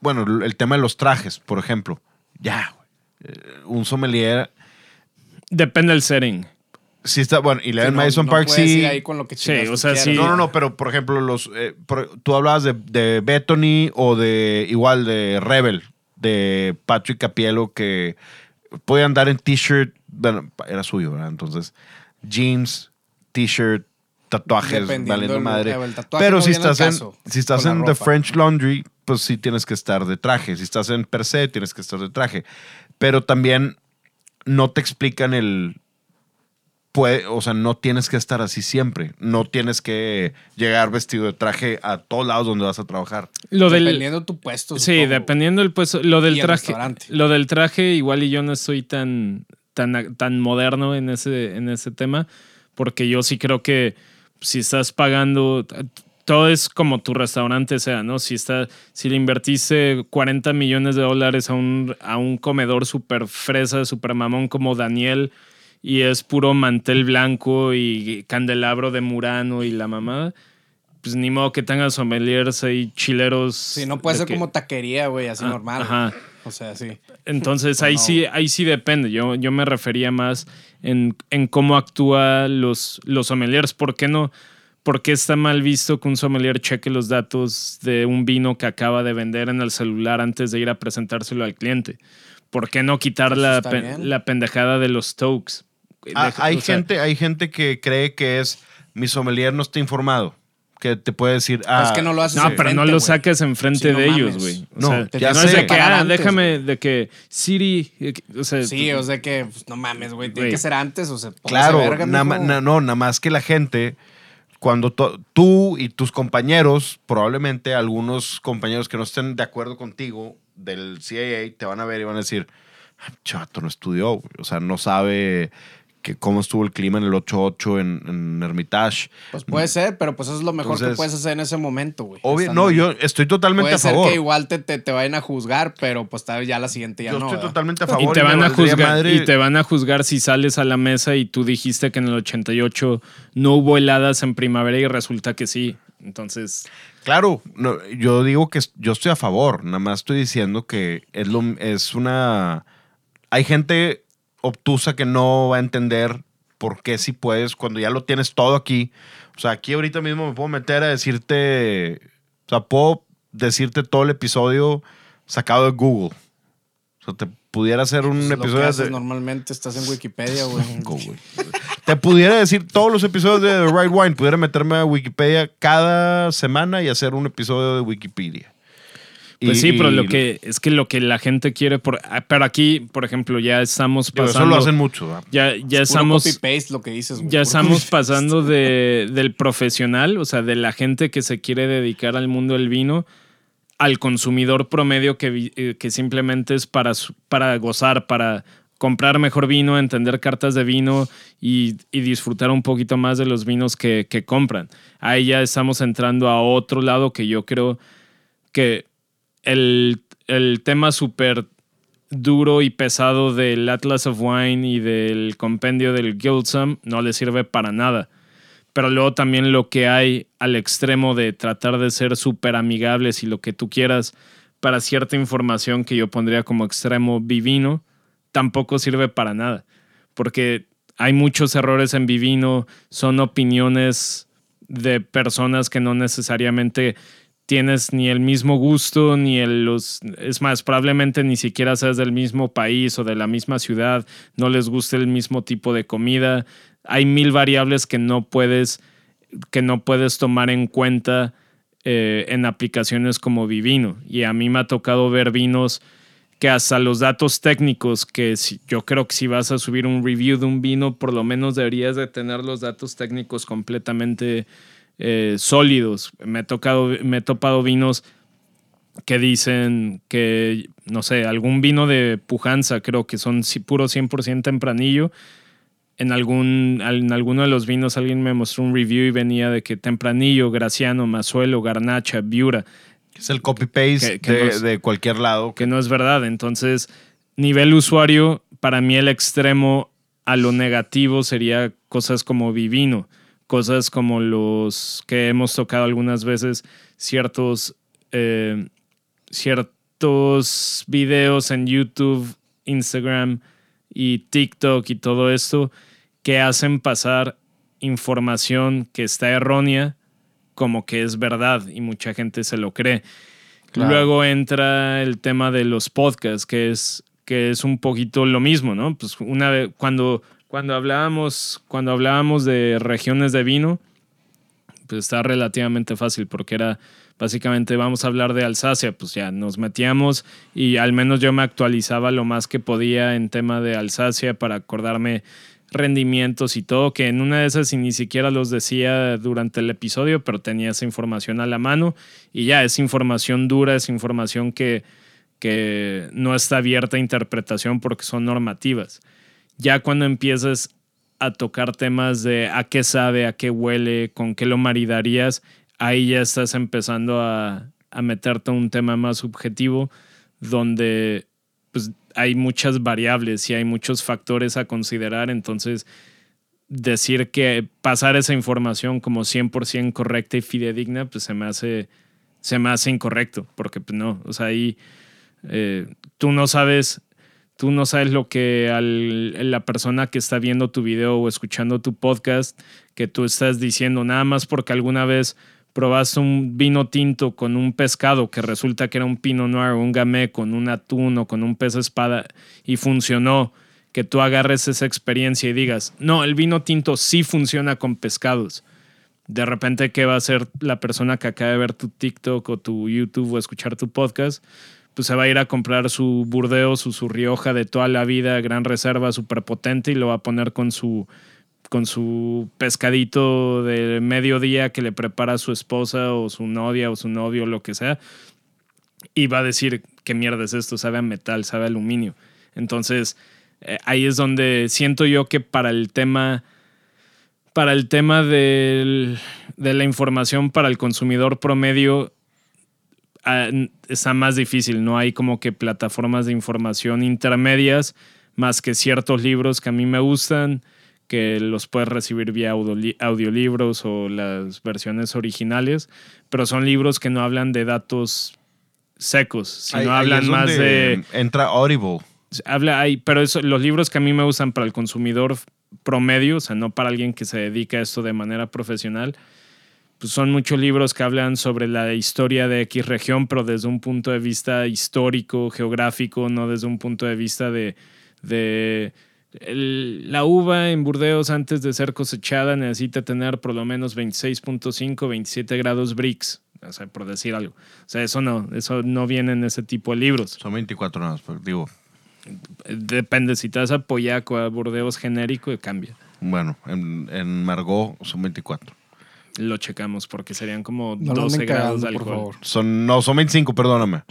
bueno, el tema de los trajes, por ejemplo. Ya. Eh, un sommelier, Depende del setting. sí está, bueno, y Sí, la en no- Madison no Park puedes sí... ir ahí con lo que Sí, chingados o tú sea, quieras. sí. No, no, no, pero por ejemplo, los, eh, por- tú hablabas de, de Bethany o de igual de Rebel, de Patrick Capielo, que puede andar en t-shirt, bueno, era suyo, ¿verdad? Entonces, jeans, t-shirt, tatuajes, valiendo madre. el tatuaje Pero no si estás, en, caso si estás en The. French Laundry, pues sí tienes que estar de traje. Si estás en per se, tienes que estar de traje. Pero también no te explican el, puede, o sea, no tienes que estar así siempre. No tienes que llegar vestido de traje a todos lados donde vas a trabajar. Lo del. Dependiendo de tu puesto. Sí, supongo. dependiendo del puesto. Lo del el traje. Lo del traje, igual y yo no estoy tan, tan, tan moderno en ese, en ese tema. Porque yo sí creo que si estás pagando. Todo es como tu restaurante sea, ¿no? Si, está, si le invertiste 40 millones de dólares a un, a un comedor súper fresa, súper mamón como Daniel, y es puro mantel blanco y candelabro de Murano y la mamada, pues ni modo que tengas sommeliers ahí chileros. Sí, no puede de ser que- como taquería, güey, así Ah, normal. ajá. O sea, sí. Entonces ahí No. sí, ahí sí depende. Yo, yo me refería más en, en cómo actúan los, los sommeliers. ¿Por qué no? ¿Por qué está mal visto que un sommelier cheque los datos de un vino que acaba de vender en el celular antes de ir a presentárselo al cliente? ¿Por qué no quitar Eso la, está pe- bien. la pendejada de los tokes? Ah, Deja- hay, sea, gente, hay gente que cree que es mi sommelier no está informado. Que te puede decir, ah, es que no lo haces No, pero no lo güey. saques enfrente Sí, no de mames. ellos, güey. No, sea, ya no es sé. de que, ah, antes, déjame, de que Siri, eh, o sea, Sí, o sea que, pues, no mames, güey, tiene que ser antes, o sea, Claro, verga, ma- na- no, nada más que la gente, cuando to- tú y tus compañeros, probablemente algunos compañeros que no estén de acuerdo contigo del CAA, te van a ver y van a decir, "Ah, chato, no estudió, güey". o sea, no sabe que cómo estuvo el clima en el 8-8 en, en Hermitage. Pues puede ser, pero pues eso es lo mejor Entonces, que puedes hacer en ese momento, güey. Obvio, Estando no, yo estoy totalmente Puede a ser favor. que igual te, te, te vayan a juzgar, pero pues tal vez ya la siguiente ya yo no. estoy ¿verdad? totalmente a Y favor. te, me van a juzgar, madre- y te van a juzgar si sales a la mesa y tú dijiste que en el 88 no hubo heladas en primavera y resulta que sí. Entonces, Claro, no, yo digo que yo estoy a favor, nada más estoy diciendo que es, lo, es una... Hay gente obtusa que no va a entender por qué si puedes cuando ya lo tienes todo aquí. O sea, aquí ahorita mismo me puedo meter a decirte, o sea, puedo decirte todo el episodio sacado de Google. O sea, te pudiera hacer un Pues lo que episodio haces de... normalmente estás en Wikipedia, güey. Te pudiera decir todos los episodios de The Right Wine. Pudiera meterme a Wikipedia cada semana y hacer un episodio de Wikipedia. Pues Y- sí, pero lo que es que lo que la gente quiere por ah, pero aquí, por ejemplo, ya estamos pasando eso lo hacen mucho. ¿verdad? ya ya Es estamos copy-paste lo que dices, ya estamos pasando de, del profesional, o sea, de la gente que se quiere dedicar al mundo del vino, al consumidor promedio que, eh, que simplemente es para, para gozar, para comprar mejor vino, entender cartas de vino y, y disfrutar un poquito más de los vinos que, que compran. Ahí ya estamos entrando a otro lado que yo creo que el, el tema súper duro y pesado del Atlas of Wine y del compendio del Guildsum no le sirve para nada. Pero luego también lo que hay al extremo de tratar de ser súper amigables y lo que tú quieras para cierta información que yo pondría como extremo divino, tampoco sirve para nada. Porque hay muchos errores en Vivino, son opiniones de personas que no necesariamente tienes ni el mismo gusto, ni el los. Es más, probablemente ni siquiera seas del mismo país o de la misma ciudad, no les guste el mismo tipo de comida. Hay mil variables que no puedes, que no puedes tomar en cuenta eh, en aplicaciones como Vivino. Y a mí me ha tocado ver vinos que hasta los datos técnicos, que si, yo creo que si vas a subir un review de un vino, por lo menos deberías de tener los datos técnicos completamente eh, sólidos. Me, he tocado, me he topado vinos que dicen que, no sé, algún vino de pujanza, creo que son puro 100% tempranillo. En, algún, en alguno de los vinos alguien me mostró un review y venía de que tempranillo, graciano, mazuelo, garnacha, viura. Es el copy-paste de, no es- de cualquier lado. que no es verdad. Entonces, nivel usuario, para mí el extremo a lo negativo sería cosas como Vivino, cosas como los que hemos tocado algunas veces, ciertos, eh, ciertos videos en YouTube, Instagram y TikTok y todo esto que hacen pasar información que está errónea como que es verdad y mucha gente se lo cree. Claro. Luego entra el tema de los podcasts, que es, que es un poquito lo mismo, ¿no? Pues una vez, cuando, cuando hablábamos, cuando hablábamos de regiones de vino, pues está relativamente fácil porque era básicamente vamos a hablar de Alsacia, pues ya nos metíamos y al menos yo me actualizaba lo más que podía en tema de Alsacia para acordarme rendimientos y todo, que en una de esas y ni siquiera los decía durante el episodio, pero tenía esa información a la mano y ya es información dura, es información que, que no está abierta a interpretación porque son normativas. Ya cuando empiezas a tocar temas de a qué sabe, a qué huele, con qué lo maridarías, ahí ya estás empezando a, a meterte a un tema más subjetivo donde pues, hay muchas variables y hay muchos factores a considerar. Entonces, decir que pasar esa información como 100% correcta y fidedigna, pues se me hace, se me hace incorrecto, porque pues no, o sea, ahí eh, tú no sabes, tú no sabes lo que al- la persona que está viendo tu video o escuchando tu podcast, que tú estás diciendo, nada más porque alguna vez probaste un vino tinto con un pescado que resulta que era un pinot noir o un gamay con un atún o con un pez espada y funcionó, que tú agarres esa experiencia y digas, no, el vino tinto sí funciona con pescados. De repente, ¿qué va a hacer la persona que acaba de ver tu TikTok o tu YouTube o escuchar tu podcast? Pues se va a ir a comprar su Burdeos o su Rioja de toda la vida, gran reserva, súper potente, y lo va a poner con su con su pescadito de mediodía que le prepara su esposa o su novia o su novio lo que sea y va a decir qué mierda es esto, sabe a metal, sabe aluminio. Entonces, eh, ahí es donde siento yo que para el tema para el tema del- de la información para el consumidor promedio está más difícil, no hay como que plataformas de información intermedias más que ciertos libros que a mí me gustan, que los puedes recibir vía audioli- audiolibros o las versiones originales, pero son libros que no hablan de datos secos, sino Ahí- hablan más de Entra Audible. habla ahí, pero eso, los libros que a mí me gustan para el consumidor promedio, o sea, no para alguien que se dedica a esto de manera profesional, pues son muchos libros que hablan sobre la historia de X región, pero desde un punto de vista histórico, geográfico, no desde un punto de vista de, de el- la uva en Burdeos antes de ser cosechada necesita tener por lo menos 26.5, 27 grados Brix, o sea, por decir algo. O sea, eso no, eso no viene en ese tipo de libros. Son 24 nada más, pero digo, Depende, si te das a Poyaco, a Burdeos genérico, cambia. bueno, en, en Margot son 24. Lo checamos porque serían como No lo 12 anden grados de por alcohol. favor. Son, no, son 25, perdóname.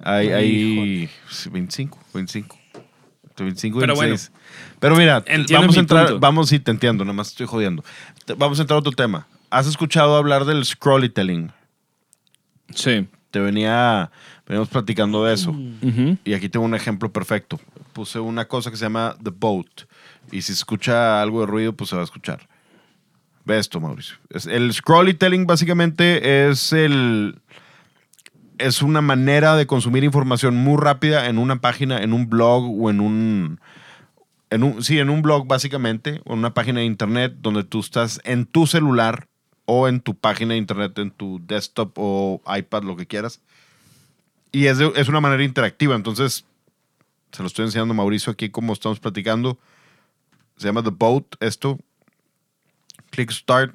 Hay, Ay, hay sí, 25, 25. Entre 25 y Pero 26. Pero mira, Entiendo vamos mi a entrar, punto. vamos, sí, te entiendo, nada más estoy jodiendo. Te- Vamos a entrar a otro tema. ¿Has escuchado hablar del scrollytelling? Sí. Te venía, veníamos platicando de eso. Y aquí tengo un ejemplo perfecto. Puse una cosa que se llama The Boat. Y si se escucha algo de ruido, pues se va a escuchar. Esto, Mauricio. El scrollytelling básicamente es el. Es una manera de consumir información muy rápida en una página, en un blog o en un. En un sí, en un blog básicamente, o en una página de internet donde tú estás en tu celular o en tu página de internet, en tu desktop o iPad, lo que quieras. Y es, es una manera interactiva. Entonces, se lo estoy enseñando a Mauricio aquí como estamos platicando. Se llama The Boat, esto. Click Start.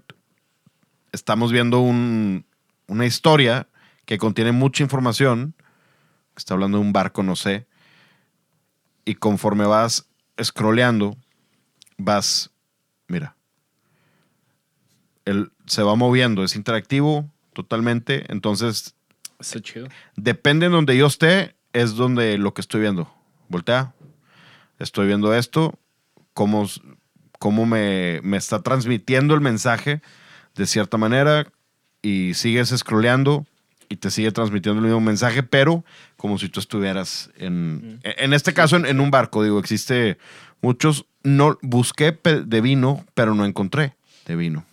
Estamos viendo un- una historia que contiene mucha información. Está hablando de un barco, no sé. Y conforme vas scrolleando, vas, mira, él se va moviendo, es interactivo totalmente. Entonces, Está chido. depende en donde yo esté, es donde lo que estoy viendo. Voltea. Estoy viendo esto, cómo, cómo me, me está transmitiendo el mensaje de cierta manera y sigues scrolleando y te sigue transmitiendo el mismo mensaje, pero como si tú estuvieras en, en este caso en, en un barco, digo, existe muchos, no busqué de vino, pero no encontré de vino.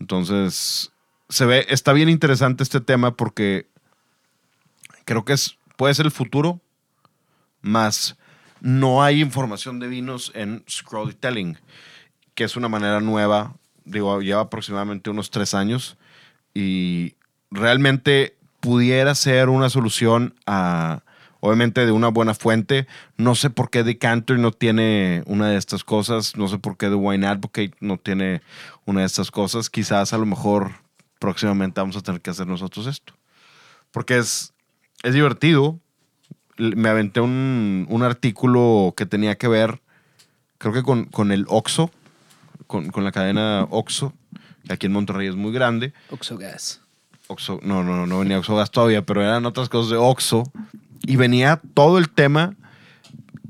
Entonces, se ve, está bien interesante este tema porque creo que es, puede ser el futuro, más no hay información de vinos en Scrollytelling, que es una manera nueva, digo, lleva aproximadamente unos tres años y realmente pudiera ser una solución a, obviamente, de una buena fuente. No sé por qué Decanter no tiene una de estas cosas, no sé por qué The Wine Advocate no tiene una de estas cosas. Quizás a lo mejor próximamente vamos a tener que hacer nosotros esto. Porque es, es divertido. Me aventé un, un artículo que tenía que ver, creo que con, con el Oxxo, con, con la cadena Oxxo, que aquí en Monterrey es muy grande. Oxxo, no, no, no, no venía Oxxo Gas todavía, pero eran otras cosas de Oxxo. Y venía todo el tema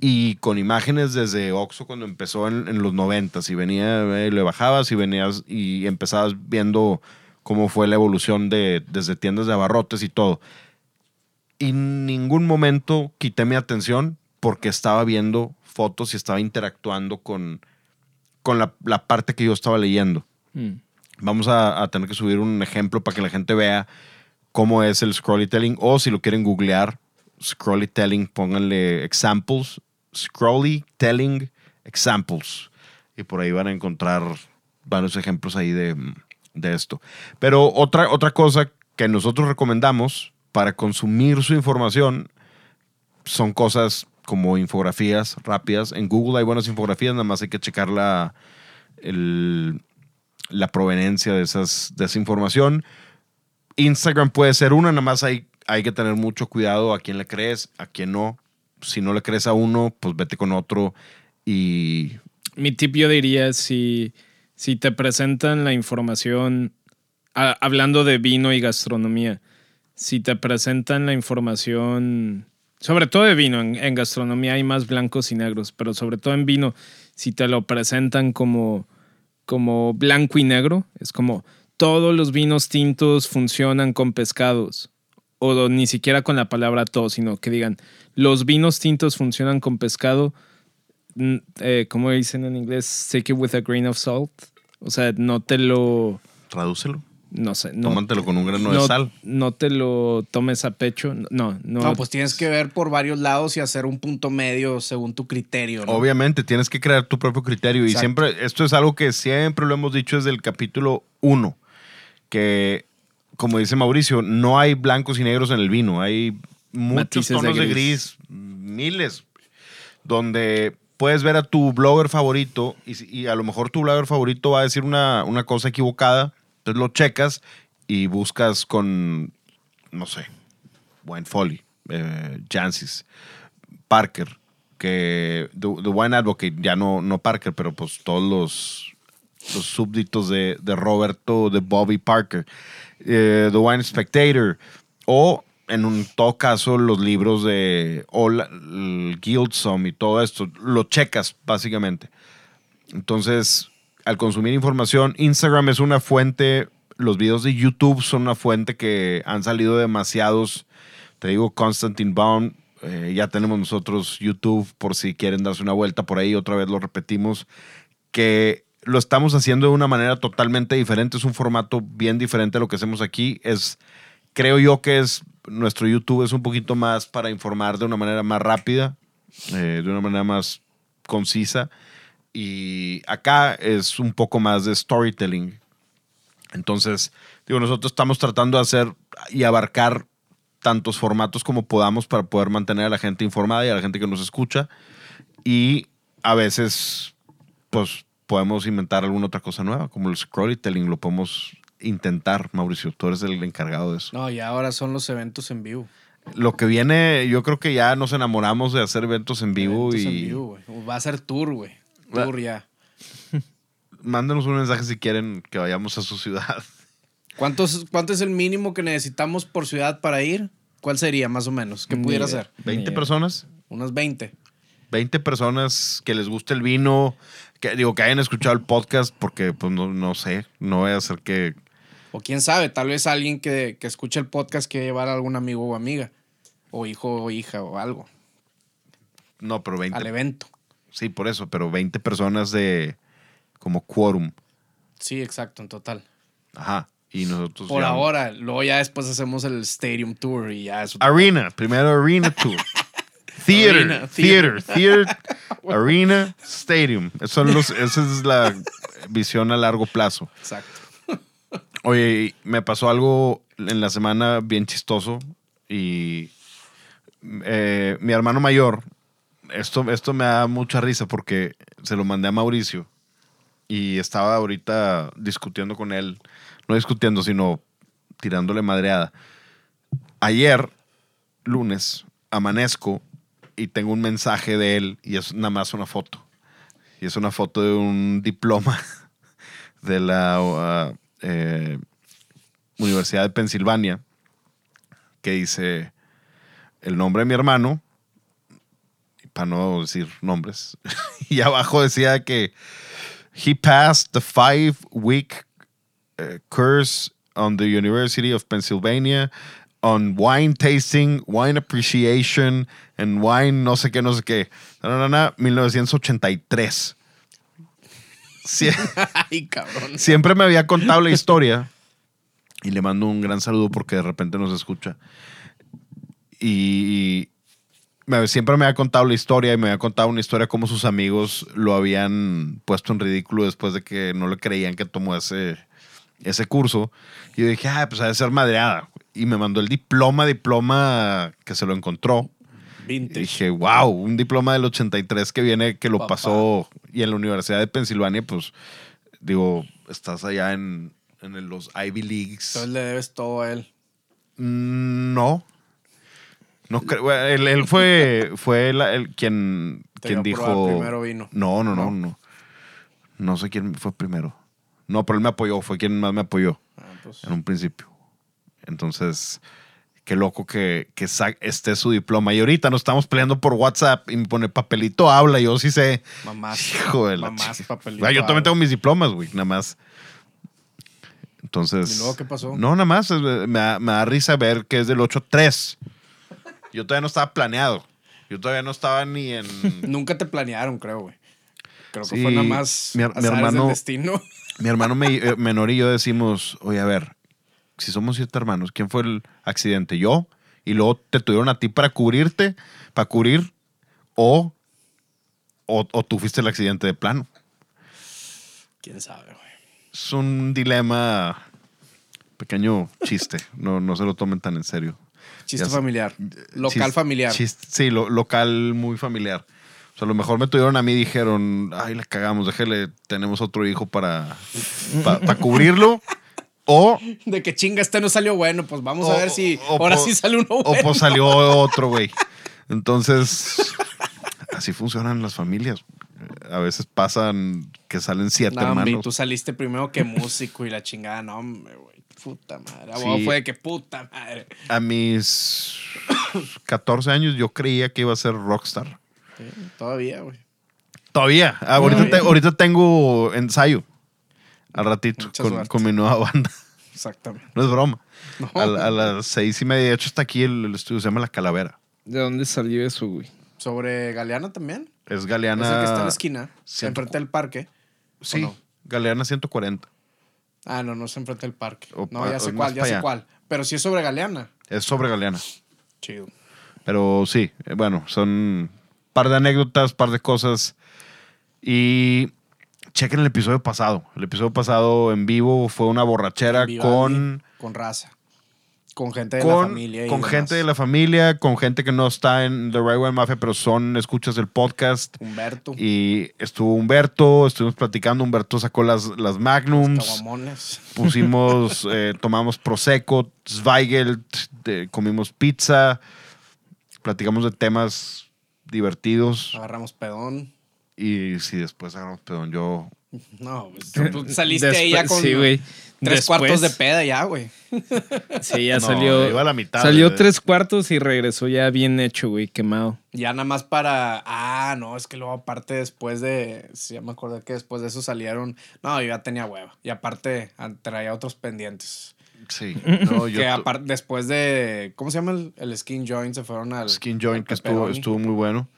y con imágenes desde Oxxo cuando empezó en, en los noventas. Y venía, eh, le bajabas y venías y empezabas viendo cómo fue la evolución de, desde tiendas de abarrotes y todo. Y en ningún momento quité mi atención porque estaba viendo fotos y estaba interactuando con, con la, la parte que yo estaba leyendo. Mm. Vamos a, a tener que subir un ejemplo para que la gente vea cómo es el scrollytelling o si lo quieren googlear, scrollytelling, pónganle examples, scrollytelling examples. Y por ahí van a encontrar varios ejemplos ahí de, de esto. Pero otra, otra cosa que nosotros recomendamos para consumir su información son cosas como infografías rápidas. En Google hay buenas infografías, nada más hay que checar la, la proveniencia de, esas, de esa información. Instagram puede ser una, nada más hay, hay que tener mucho cuidado a quién le crees, a quién no. Si no le crees a uno, pues vete con otro y Mi tip yo diría si, si te presentan la información, a- hablando de vino y gastronomía, si te presentan la información, sobre todo de vino, en, gastronomía hay más blancos y negros, pero sobre todo en vino, si te lo presentan como, como blanco y negro, es como todos los vinos tintos funcionan con pescados. O ni siquiera con la palabra todo, sino que digan, los vinos tintos funcionan con pescado, eh, ¿cómo dicen en inglés? Take it with a grain of salt. O sea, no te lo, tradúcelo. No sé, no, Tómatelo con un grano no, de sal. no te lo tomes a pecho. No, no. No, pues tienes que ver por varios lados y hacer un punto medio según tu criterio. ¿no? Obviamente, tienes que crear tu propio criterio. Y siempre, esto es algo que siempre lo hemos dicho desde el capítulo 1, que, como dice Mauricio, no hay blancos y negros en el vino. Hay muchos Matices tonos de gris. gris, miles, donde puedes ver a tu blogger favorito y, y a lo mejor tu blogger favorito va a decir una, una cosa equivocada. Entonces lo checas y buscas con, no sé, Wine Folly, eh, Jancis, Parker, que The, The Wine Advocate, ya no, no Parker, pero pues todos los, los súbditos de, de Roberto, de Bobby Parker, eh, The Wine Spectator, o en un todo caso los libros de o la- el Guildsome y todo esto, lo checas básicamente. Entonces, al consumir información, Instagram es una fuente Los videos de YouTube son una fuente que han salido demasiados. Te digo, Constantine Baum. eh, ya tenemos nosotros YouTube por si quieren darse una vuelta por ahí. Otra vez lo repetimos. Que lo estamos haciendo de una manera totalmente diferente. Es un formato bien diferente a lo que hacemos aquí. Es, creo yo que es nuestro YouTube es un poquito más para informar de una manera más rápida, eh, de una manera más concisa. Y acá es un poco más de storytelling. Entonces, digo, nosotros estamos tratando de hacer y abarcar tantos formatos como podamos para poder mantener a la gente informada y a la gente que nos escucha. Y a veces, pues, podemos inventar alguna otra cosa nueva, como el storytelling, lo podemos intentar, Mauricio. Tú eres el encargado de eso. No, y ahora son los eventos en vivo. Lo que viene, yo creo que ya nos enamoramos de hacer eventos en vivo Eventos y en vivo, güey. Va a ser tour, güey. Ya. mándenos un mensaje si quieren que vayamos a su ciudad. ¿Cuántos, ¿Cuánto es el mínimo que necesitamos por ciudad para ir? ¿Cuál sería más o menos? ¿Qué pudiera ser? 20 Ni- personas. Unas 20. 20 personas que les guste el vino, que digo que hayan escuchado el podcast, porque pues no, no sé, no voy a hacer que... O quién sabe, tal vez alguien que, que escuche el podcast quiere llevar a algún amigo o amiga. O hijo o hija o algo. No, pero 20. Al evento. Sí, por eso, pero 20 personas de como quórum. Sí, exacto, en total. Ajá. Y nosotros... Por ya- ahora, luego ya después hacemos el Stadium Tour y ya eso. Arena, primero Arena Tour. Theater, Arena, theater, theater, Arena, Stadium. Son los, esa es la visión a largo plazo. Exacto. Oye, me pasó algo en la semana bien chistoso y eh, mi hermano mayor, esto, esto me da mucha risa porque se lo mandé a Mauricio y estaba ahorita discutiendo con él, no discutiendo, sino tirándole madreada. Ayer, lunes, amanezco y tengo un mensaje de él y es nada más una foto. Y es una foto de un diploma de la uh, eh, Universidad de Pensilvania que dice el nombre de mi hermano, para no decir nombres, y abajo decía que he passed the five week uh, course on the University of Pennsylvania on wine tasting, wine appreciation, and wine no sé qué, no sé qué. Na, na, na, 1983. Sí. Ay, cabrón. Siempre me había contado la historia y le mando un gran saludo porque de repente nos escucha. Y siempre me había contado la historia y me había contado una historia como sus amigos lo habían puesto en ridículo después de que no le creían que tomó ese, ese curso. Y yo dije, ah, pues ha de ser madreada. Y me mandó el diploma, diploma que se lo encontró. Y dije, wow, un diploma del 83 que viene, que lo Papá. pasó y en la Universidad de Pensilvania, pues, digo, estás allá en, en los Ivy Leagues. Entonces le debes todo a él. Mm, No. No creo. Él, él fue, fue la- el, quien, quien dijo. primero vino. No, no, no, ¿No? no. No sé quién fue primero. No, pero él me apoyó, fue quien más me apoyó Ah, pues, en un principio. Entonces, qué loco que, que esté su diploma. Y ahorita nos estamos peleando por WhatsApp y me pone papelito, habla. Yo sí sé. mamás. Hijo de la Mamás, papelito. Ah, yo también habla. tengo mis diplomas, güey, nada más. Entonces. ¿Y luego qué pasó? No, nada más. Me me da risa ver que es del 8-3. Yo todavía no estaba planeado. Yo todavía no estaba ni en. Nunca te planearon, creo, güey. Creo que Sí, fue nada más mi del hermano- destino. Mi hermano me- eh, menor y yo decimos, oye, a ver, si somos siete hermanos, ¿quién fue el accidente? ¿Yo? Y luego te tuvieron a ti para cubrirte, para cubrir, o, o, o tú fuiste el accidente de plano. ¿Quién sabe, güey? Es un dilema, pequeño chiste, no, no se lo tomen tan en serio. Chiste Ya sé. familiar. Local familiar. sí, lo- local muy familiar. O sea, a lo mejor me tuvieron a mí y dijeron, ay, le cagamos, déjele, tenemos otro hijo para, para cubrirlo. O, De que chinga, este no salió bueno, pues vamos a O- ver si o- o ahora po- sí sale uno o bueno. pues salió otro, güey. Entonces, así funcionan las familias. A veces pasan que salen siete No, y hermanos. tú saliste primero que músico y la chingada, no, hombre, güey. Puta madre. Sí. Fue de que puta madre. A mis 14 años yo creía que iba a ser rockstar. Sí, todavía, güey. Todavía. Ah, ahorita, te- ahorita tengo ensayo. Al ratito. Con, con mi nueva banda. Exactamente. No es broma. No. A, la- a las seis y media, de hecho, está aquí el, el estudio, se llama La Calavera. ¿De dónde salió eso, güey? Sobre Galeana también. Es Es Galeana. el que está en la esquina, ciento- enfrente del parque. Sí, ¿o no? Galeana 140. Ah, no, no es enfrente del parque. O no, pa- ya sé cuál, ya sé allá. cuál. Pero sí es sobre Galeana. Es sobre Galeana. Chido. Pero sí, eh, bueno, son par de anécdotas, par de cosas. Y chequen el episodio pasado. El episodio pasado en vivo fue una borrachera con, Con raza. Con gente de la familia. y con demás. gente de la familia, con gente que no está en The Right Way Mafia, pero son escuchas del podcast. Humberto. Y estuvo Humberto, estuvimos platicando. Humberto sacó las, las Magnums. Caguamones. Pusimos, eh, tomamos Prosecco, Zweigelt, de- comimos pizza, platicamos de temas divertidos. Agarramos pedón. Y si después agarramos pedón, yo. No, pues, tú saliste ahí ya con Sí, güey. tres Después- cuartos de peda ya, güey. Sí, ya No, salió. iba a la mitad, Salió güey. tres cuartos y regresó ya bien hecho, güey, quemado. Ya nada más para. Ah, no, es que luego aparte después de. Sí, ya me acordé que después de eso salieron. No, yo ya tenía hueva. Y aparte ah, traía otros pendientes. Sí. No, yo que aparte, después de. ¿Cómo se llama el, el skin joint? Se fueron al. Skin Joint, al que estuvo, estuvo muy bueno.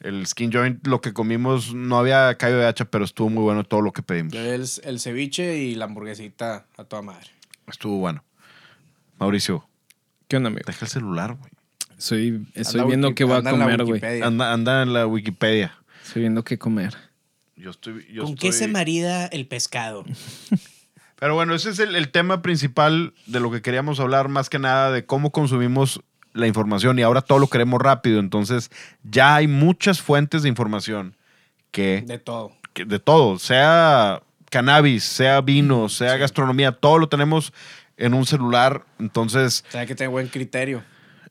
El Skin Joint, lo que comimos, no había callo de hacha, pero estuvo muy bueno todo lo que pedimos. El, el ceviche y la hamburguesita a toda madre. Estuvo bueno. Mauricio, ¿Qué onda, amigo? deja el celular, güey. Estoy, estoy Anda viendo qué voy a comer, güey. Wikipedia. Anda, anda en la Wikipedia. Estoy viendo qué comer. Yo estoy. yo ¿Con qué se marida el pescado? Pero bueno, ese es el, el tema principal de lo que queríamos hablar, más que nada de cómo consumimos la información y ahora todo lo queremos rápido. Entonces, ya hay muchas fuentes de información que, De todo. que- de todo, sea cannabis, sea vino, sea gastronomía, todo lo tenemos en un celular. Entonces, O sea, hay que tener buen criterio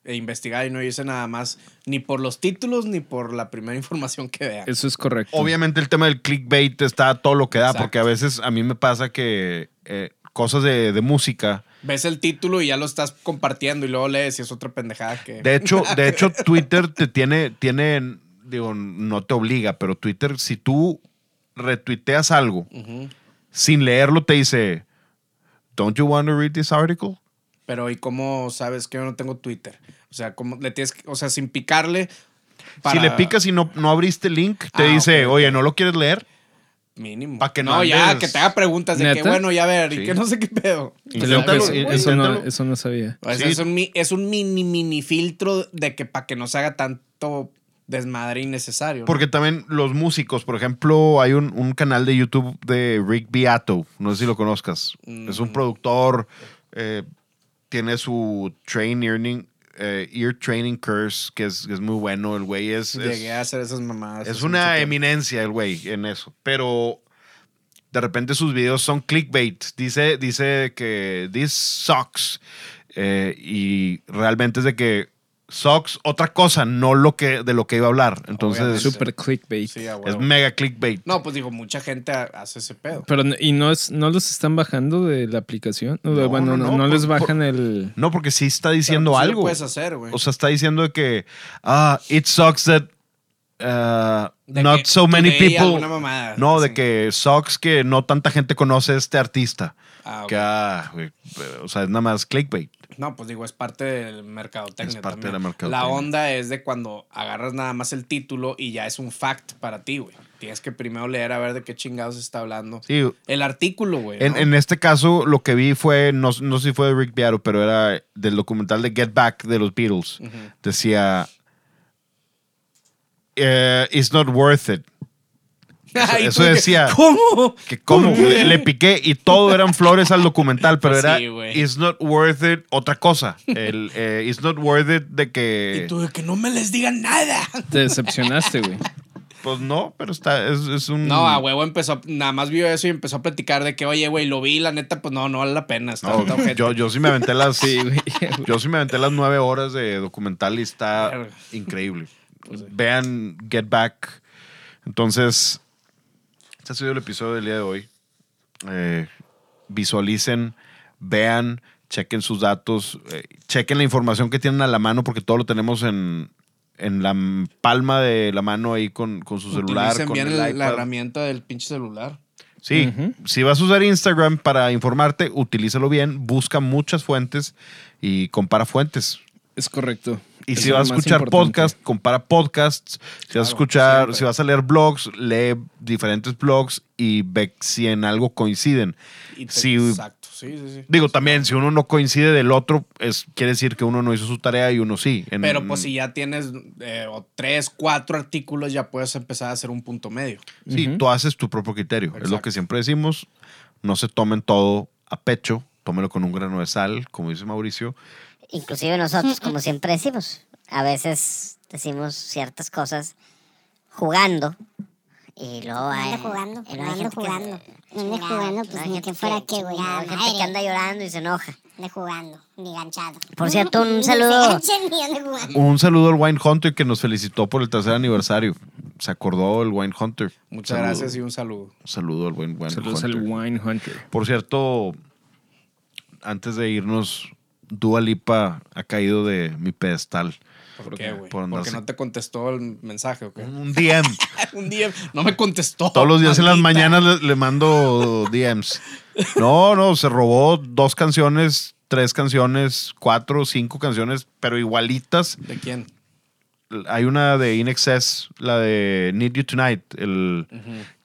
e investigar y no irse nada más ni por los títulos ni por la primera información que vean. Eso es correcto. obviamente el tema del clickbait está todo lo que da, Exacto. porque a veces a mí me pasa que eh, cosas de, de música, Ves el título y ya lo estás compartiendo y luego lees y es otra pendejada que... De hecho, de hecho, Twitter te tiene, tiene, digo, no te obliga, pero Twitter, si tú retuiteas algo sin leerlo, te dice, Don't you want to read this article? Pero ¿y cómo sabes que yo no tengo Twitter? O sea, ¿cómo le tienes que- o sea, sin picarle para- Si le picas y no, no abriste el link, te Ah, dice, oye. ¿no lo quieres leer? Mínimo. Pa' que no no, ya, que te haga preguntas de que, ¿Neta? bueno, ya a ver, Sí. y que no sé qué pedo. Inténtalo, Eso- no, eso no sabía. O sea, Sí. es, un, es un mini, mini filtro de que para que no se haga tanto desmadre innecesario. ¿no? Porque también los músicos, por ejemplo, hay un, un canal de YouTube de Rick Beato, no sé si lo conozcas. Es un Mm. productor, eh, tiene su train earning, eh, ear training curse, que es, es muy bueno. El güey es, es- Llegué a hacer esas mamadas. es una eminencia el güey en eso. Pero de repente sus videos son clickbait. Dice, dice que this sucks. eh, y realmente es de que sucks otra cosa, no lo que, de lo que iba a hablar. Entonces Obviamente. Super clickbait. Sí, es mega clickbait. No, pues digo, mucha gente ha- hace ese pedo. Pero, ¿y no, es, no los están bajando de la aplicación? No, bueno, no, no, no, no les por- bajan el... No, porque sí está diciendo Pero, pues, sí lo algo. puedes hacer, güey. O sea, está diciendo que, ah, it sucks that uh, not so many people. mamada, no, de que sucks que no tanta gente conoce a este artista. Ah. Que, ah, o sea, es nada más clickbait. No, pues digo, es parte del mercadotecnia. Es parte también. de la mercadotecnia. La onda es de cuando agarras nada más el título y ya es un fact para ti, güey. Tienes que primero leer a ver de qué chingados está hablando. Sí, El artículo, güey. en, ¿no? en este caso, lo que vi fue, no, no sé si fue de Rick Beato, pero era del documental de Get Back de los Beatles. Decía, eh, it's not worth it. Eso decía. ¿Cómo? Que como le, le piqué y todo eran flores al documental, pero era. It's not worth it otra cosa. El eh, It's not worth it de que Y tú, de que no me les digan nada. Te decepcionaste, güey. pues no, pero está es, es un No, a huevo empezó, nada más vio eso y empezó a platicar de que, oye, güey, lo vi, la neta, pues no, no vale la pena. Está, No, yo, yo sí me aventé las Sí, güey. yo sí me aventé las nueve horas de documental y está increíble. Pues sí. Vean Get Back. Entonces, este ha sido el episodio del día de hoy. Eh, visualicen, vean, chequen sus datos, eh, chequen la información que tienen a la mano porque todo lo tenemos en, en la palma de la mano ahí con, con su celular. Utilicen Con bien el el- la herramienta del pinche celular. Sí, si vas a usar Instagram para informarte, utilízalo bien, busca muchas fuentes y compara fuentes. Es correcto. Y Eso si vas a escuchar podcast, compara podcasts. Si vas a escuchar, siempre. si vas a leer blogs, lee diferentes blogs y ve si en algo coinciden. Y te- Si- Exacto, sí, sí, sí. Digo, también, si uno no coincide del otro, es, quiere decir que uno no hizo su tarea y uno sí. En- Pero pues si ya tienes eh, o tres, cuatro artículos, ya puedes empezar a hacer un punto medio. Sí, Ujú. tú haces tu propio criterio. Es lo Exacto. que siempre decimos. No se tomen todo a pecho. Tómelo con un grano de sal, como dice Mauricio. Inclusive nosotros, como siempre decimos, a veces decimos ciertas cosas jugando y luego hay, Ando jugando, y luego hay ando gente que- jugando. Ando chingado, jugando, pues, hay ni gente que fuera qué, güey, Hay gente que madre. anda llorando y se enoja. De jugando, ni ganchado. Por cierto, un saludo. Un saludo al Wine Hunter que nos felicitó por el tercer aniversario. Se acordó el Wine Hunter. Muchas Saludo. gracias y un saludo. Un saludo al buen Wine Saludos Hunter. al Wine Hunter. Por cierto, antes de irnos, Dua Lipa ha caído de mi pedestal. ¿Por qué, güey? por Porque no te contestó el mensaje, ¿o qué? Un DM. un día no me contestó. Todos los días en las mañanas le, le mando DMs. No, no, se robó dos canciones, tres canciones, cuatro, cinco canciones, pero igualitas. ¿De quién? Hay una de In Excess, la de Need You Tonight, el...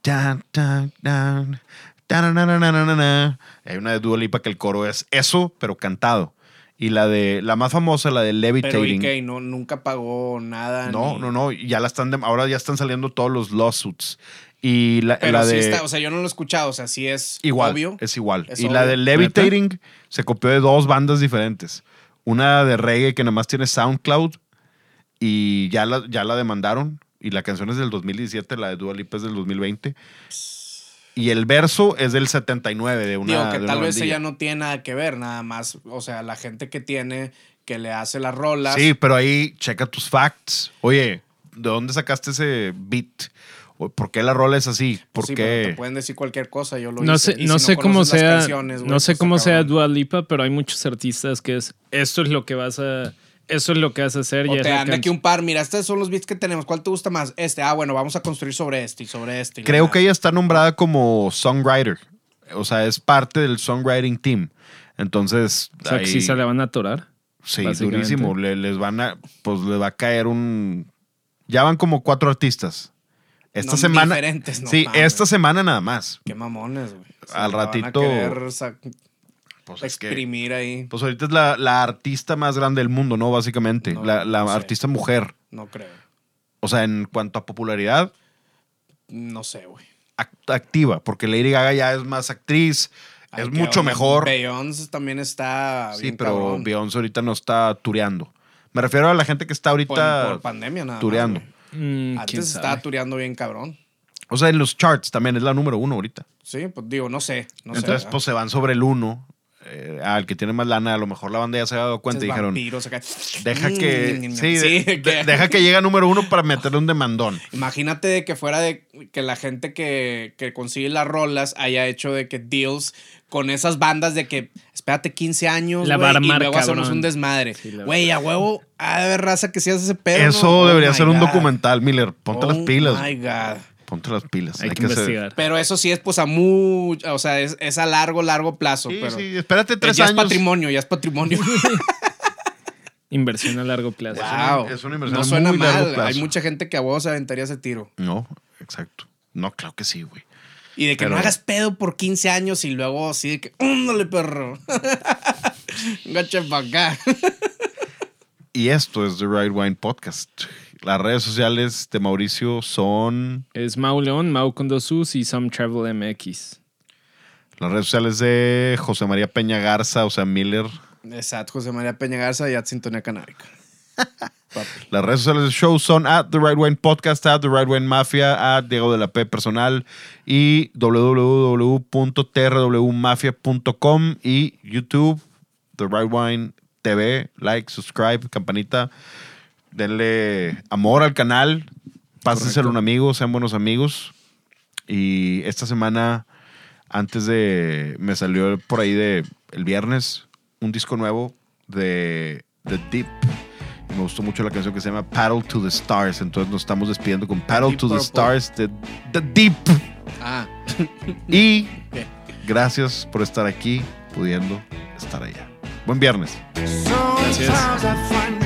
Tan, tan, tan, tarananananana. Hay una de Dua Lipa que el coro es eso, pero cantado. Y la de la más famosa, la de Pero ¿y Levitating. qué? No, nunca pagó nada. No, ni- no, no. Ya la están de- ahora ya están saliendo todos los lawsuits. Y la, Pero la sí de está, o sea, yo no lo he escuchado, o sea, sí es igual, obvio. es igual. Es y la de Levitating se copió de dos bandas diferentes. Una de reggae que nada más tiene SoundCloud y ya la, ya la demandaron. Y la canción es del 2017, la de Dua Lipa es del 2020. Y el verso es del 79 de una Digo que de tal vez bandilla. ella no tiene nada que ver, nada más, o sea, la gente que tiene, que le hace las rolas. Sí, pero ahí checa tus facts. Oye, ¿de dónde sacaste ese beat? O, ¿Por qué la rola es así? ¿Por sí, pero qué? te pueden decir cualquier cosa, yo lo No hice. sé, Y no si sé cómo conoces las sea, güey, no sé pues, cómo sea cabrón. Dua Lipa, pero hay muchos artistas que es esto es lo que vas a eso es lo que vas a hacer y O te dan de aquí un par, mira, estos son los beats que tenemos, ¿cuál te gusta más? Este, ah, bueno, vamos a construir sobre este y sobre este. y Creo que ella está nombrada como songwriter. O sea, es parte del songwriting team. Entonces, o sea, que sí se le van a atorar. sí, durísimo. Le- les van a, pues le va a caer un. Ya van como cuatro artistas. Esta No, semana. diferentes, no sí, mames. esta semana nada más. Qué mamones, güey. Al la van a Pues, es que- exprimir ahí. pues ahorita es la, la artista más grande del mundo, ¿no? Básicamente. No, la la no sé. artista mujer. No creo. O sea, en cuanto a popularidad, No sé, güey. act- activa. Porque Lady Gaga ya es más actriz. Es mucho mejor. Beyoncé también está Sí, bien pero cabrón. Beyoncé ahorita no está tureando. Me refiero a la gente que está por, ahorita por pandemia nada tureando. Mm, Antes estaba tureando bien cabrón. O sea, en los charts también es la número uno ahorita. Sí, pues digo, no sé. No Entonces, sé, pues se van sobre el uno. Eh, al que tiene más lana, a lo mejor la banda ya se ha dado cuenta y dijeron, deja que, sí, de- de- que- deja que llegue a número uno para meterle un demandón. Imagínate de que fuera de que la gente que, que consigue las rolas haya hecho de que deals con esas bandas de que espérate 15 años La a y armar, luego hacemos cabrón. un desmadre. Sí, Güey, a huevo, a ver raza que si hace ese pedo. Eso ¿no? Oh debería ser un God. documental, Miller. Ponte las Oh pilas. my God. Ponte las pilas. Hay, que, hacer- investigar. Pero eso sí es pues a mucho, o sea, es, es a largo, largo plazo. Sí, pero sí, espérate tres ya es años. patrimonio, ya es patrimonio. Inversión a largo plazo. una- wow. es una inversión no a suena muy largo mal. plazo. Hay mucha gente que a vos se aventaría ese tiro. No, exacto. No, claro que sí, güey. Y de que Pero- no hagas pedo por 15 años y luego así de que, ¡úndale, perro! Gacha para acá. Y esto es The Right Wine Podcast. Las redes sociales de Mauricio son Es Mau León, Mau con dos U's y Some Travel MX. las redes sociales de José María Peña Garza, o sea, Miller. Exacto, José María Peña Garza y at Sintonía Canábica. Las redes sociales del show son at The Right Wine Podcast, at The Right Wine Mafia, at Diego de la P personal y www.trwmafia.com y YouTube, The Right Wine TV, like, subscribe, campanita. Denle amor al canal, pásenselo a un amigo, sean buenos amigos. Y esta semana, antes de. Me salió por ahí de el viernes un disco nuevo de The Deep. Y me gustó mucho la canción que se llama Paddle to the Stars. Entonces nos estamos despidiendo con Paddle to the Purple. Stars de The Deep. Ah, Y gracias por estar aquí, pudiendo estar allá. Buen viernes. Sometimes I find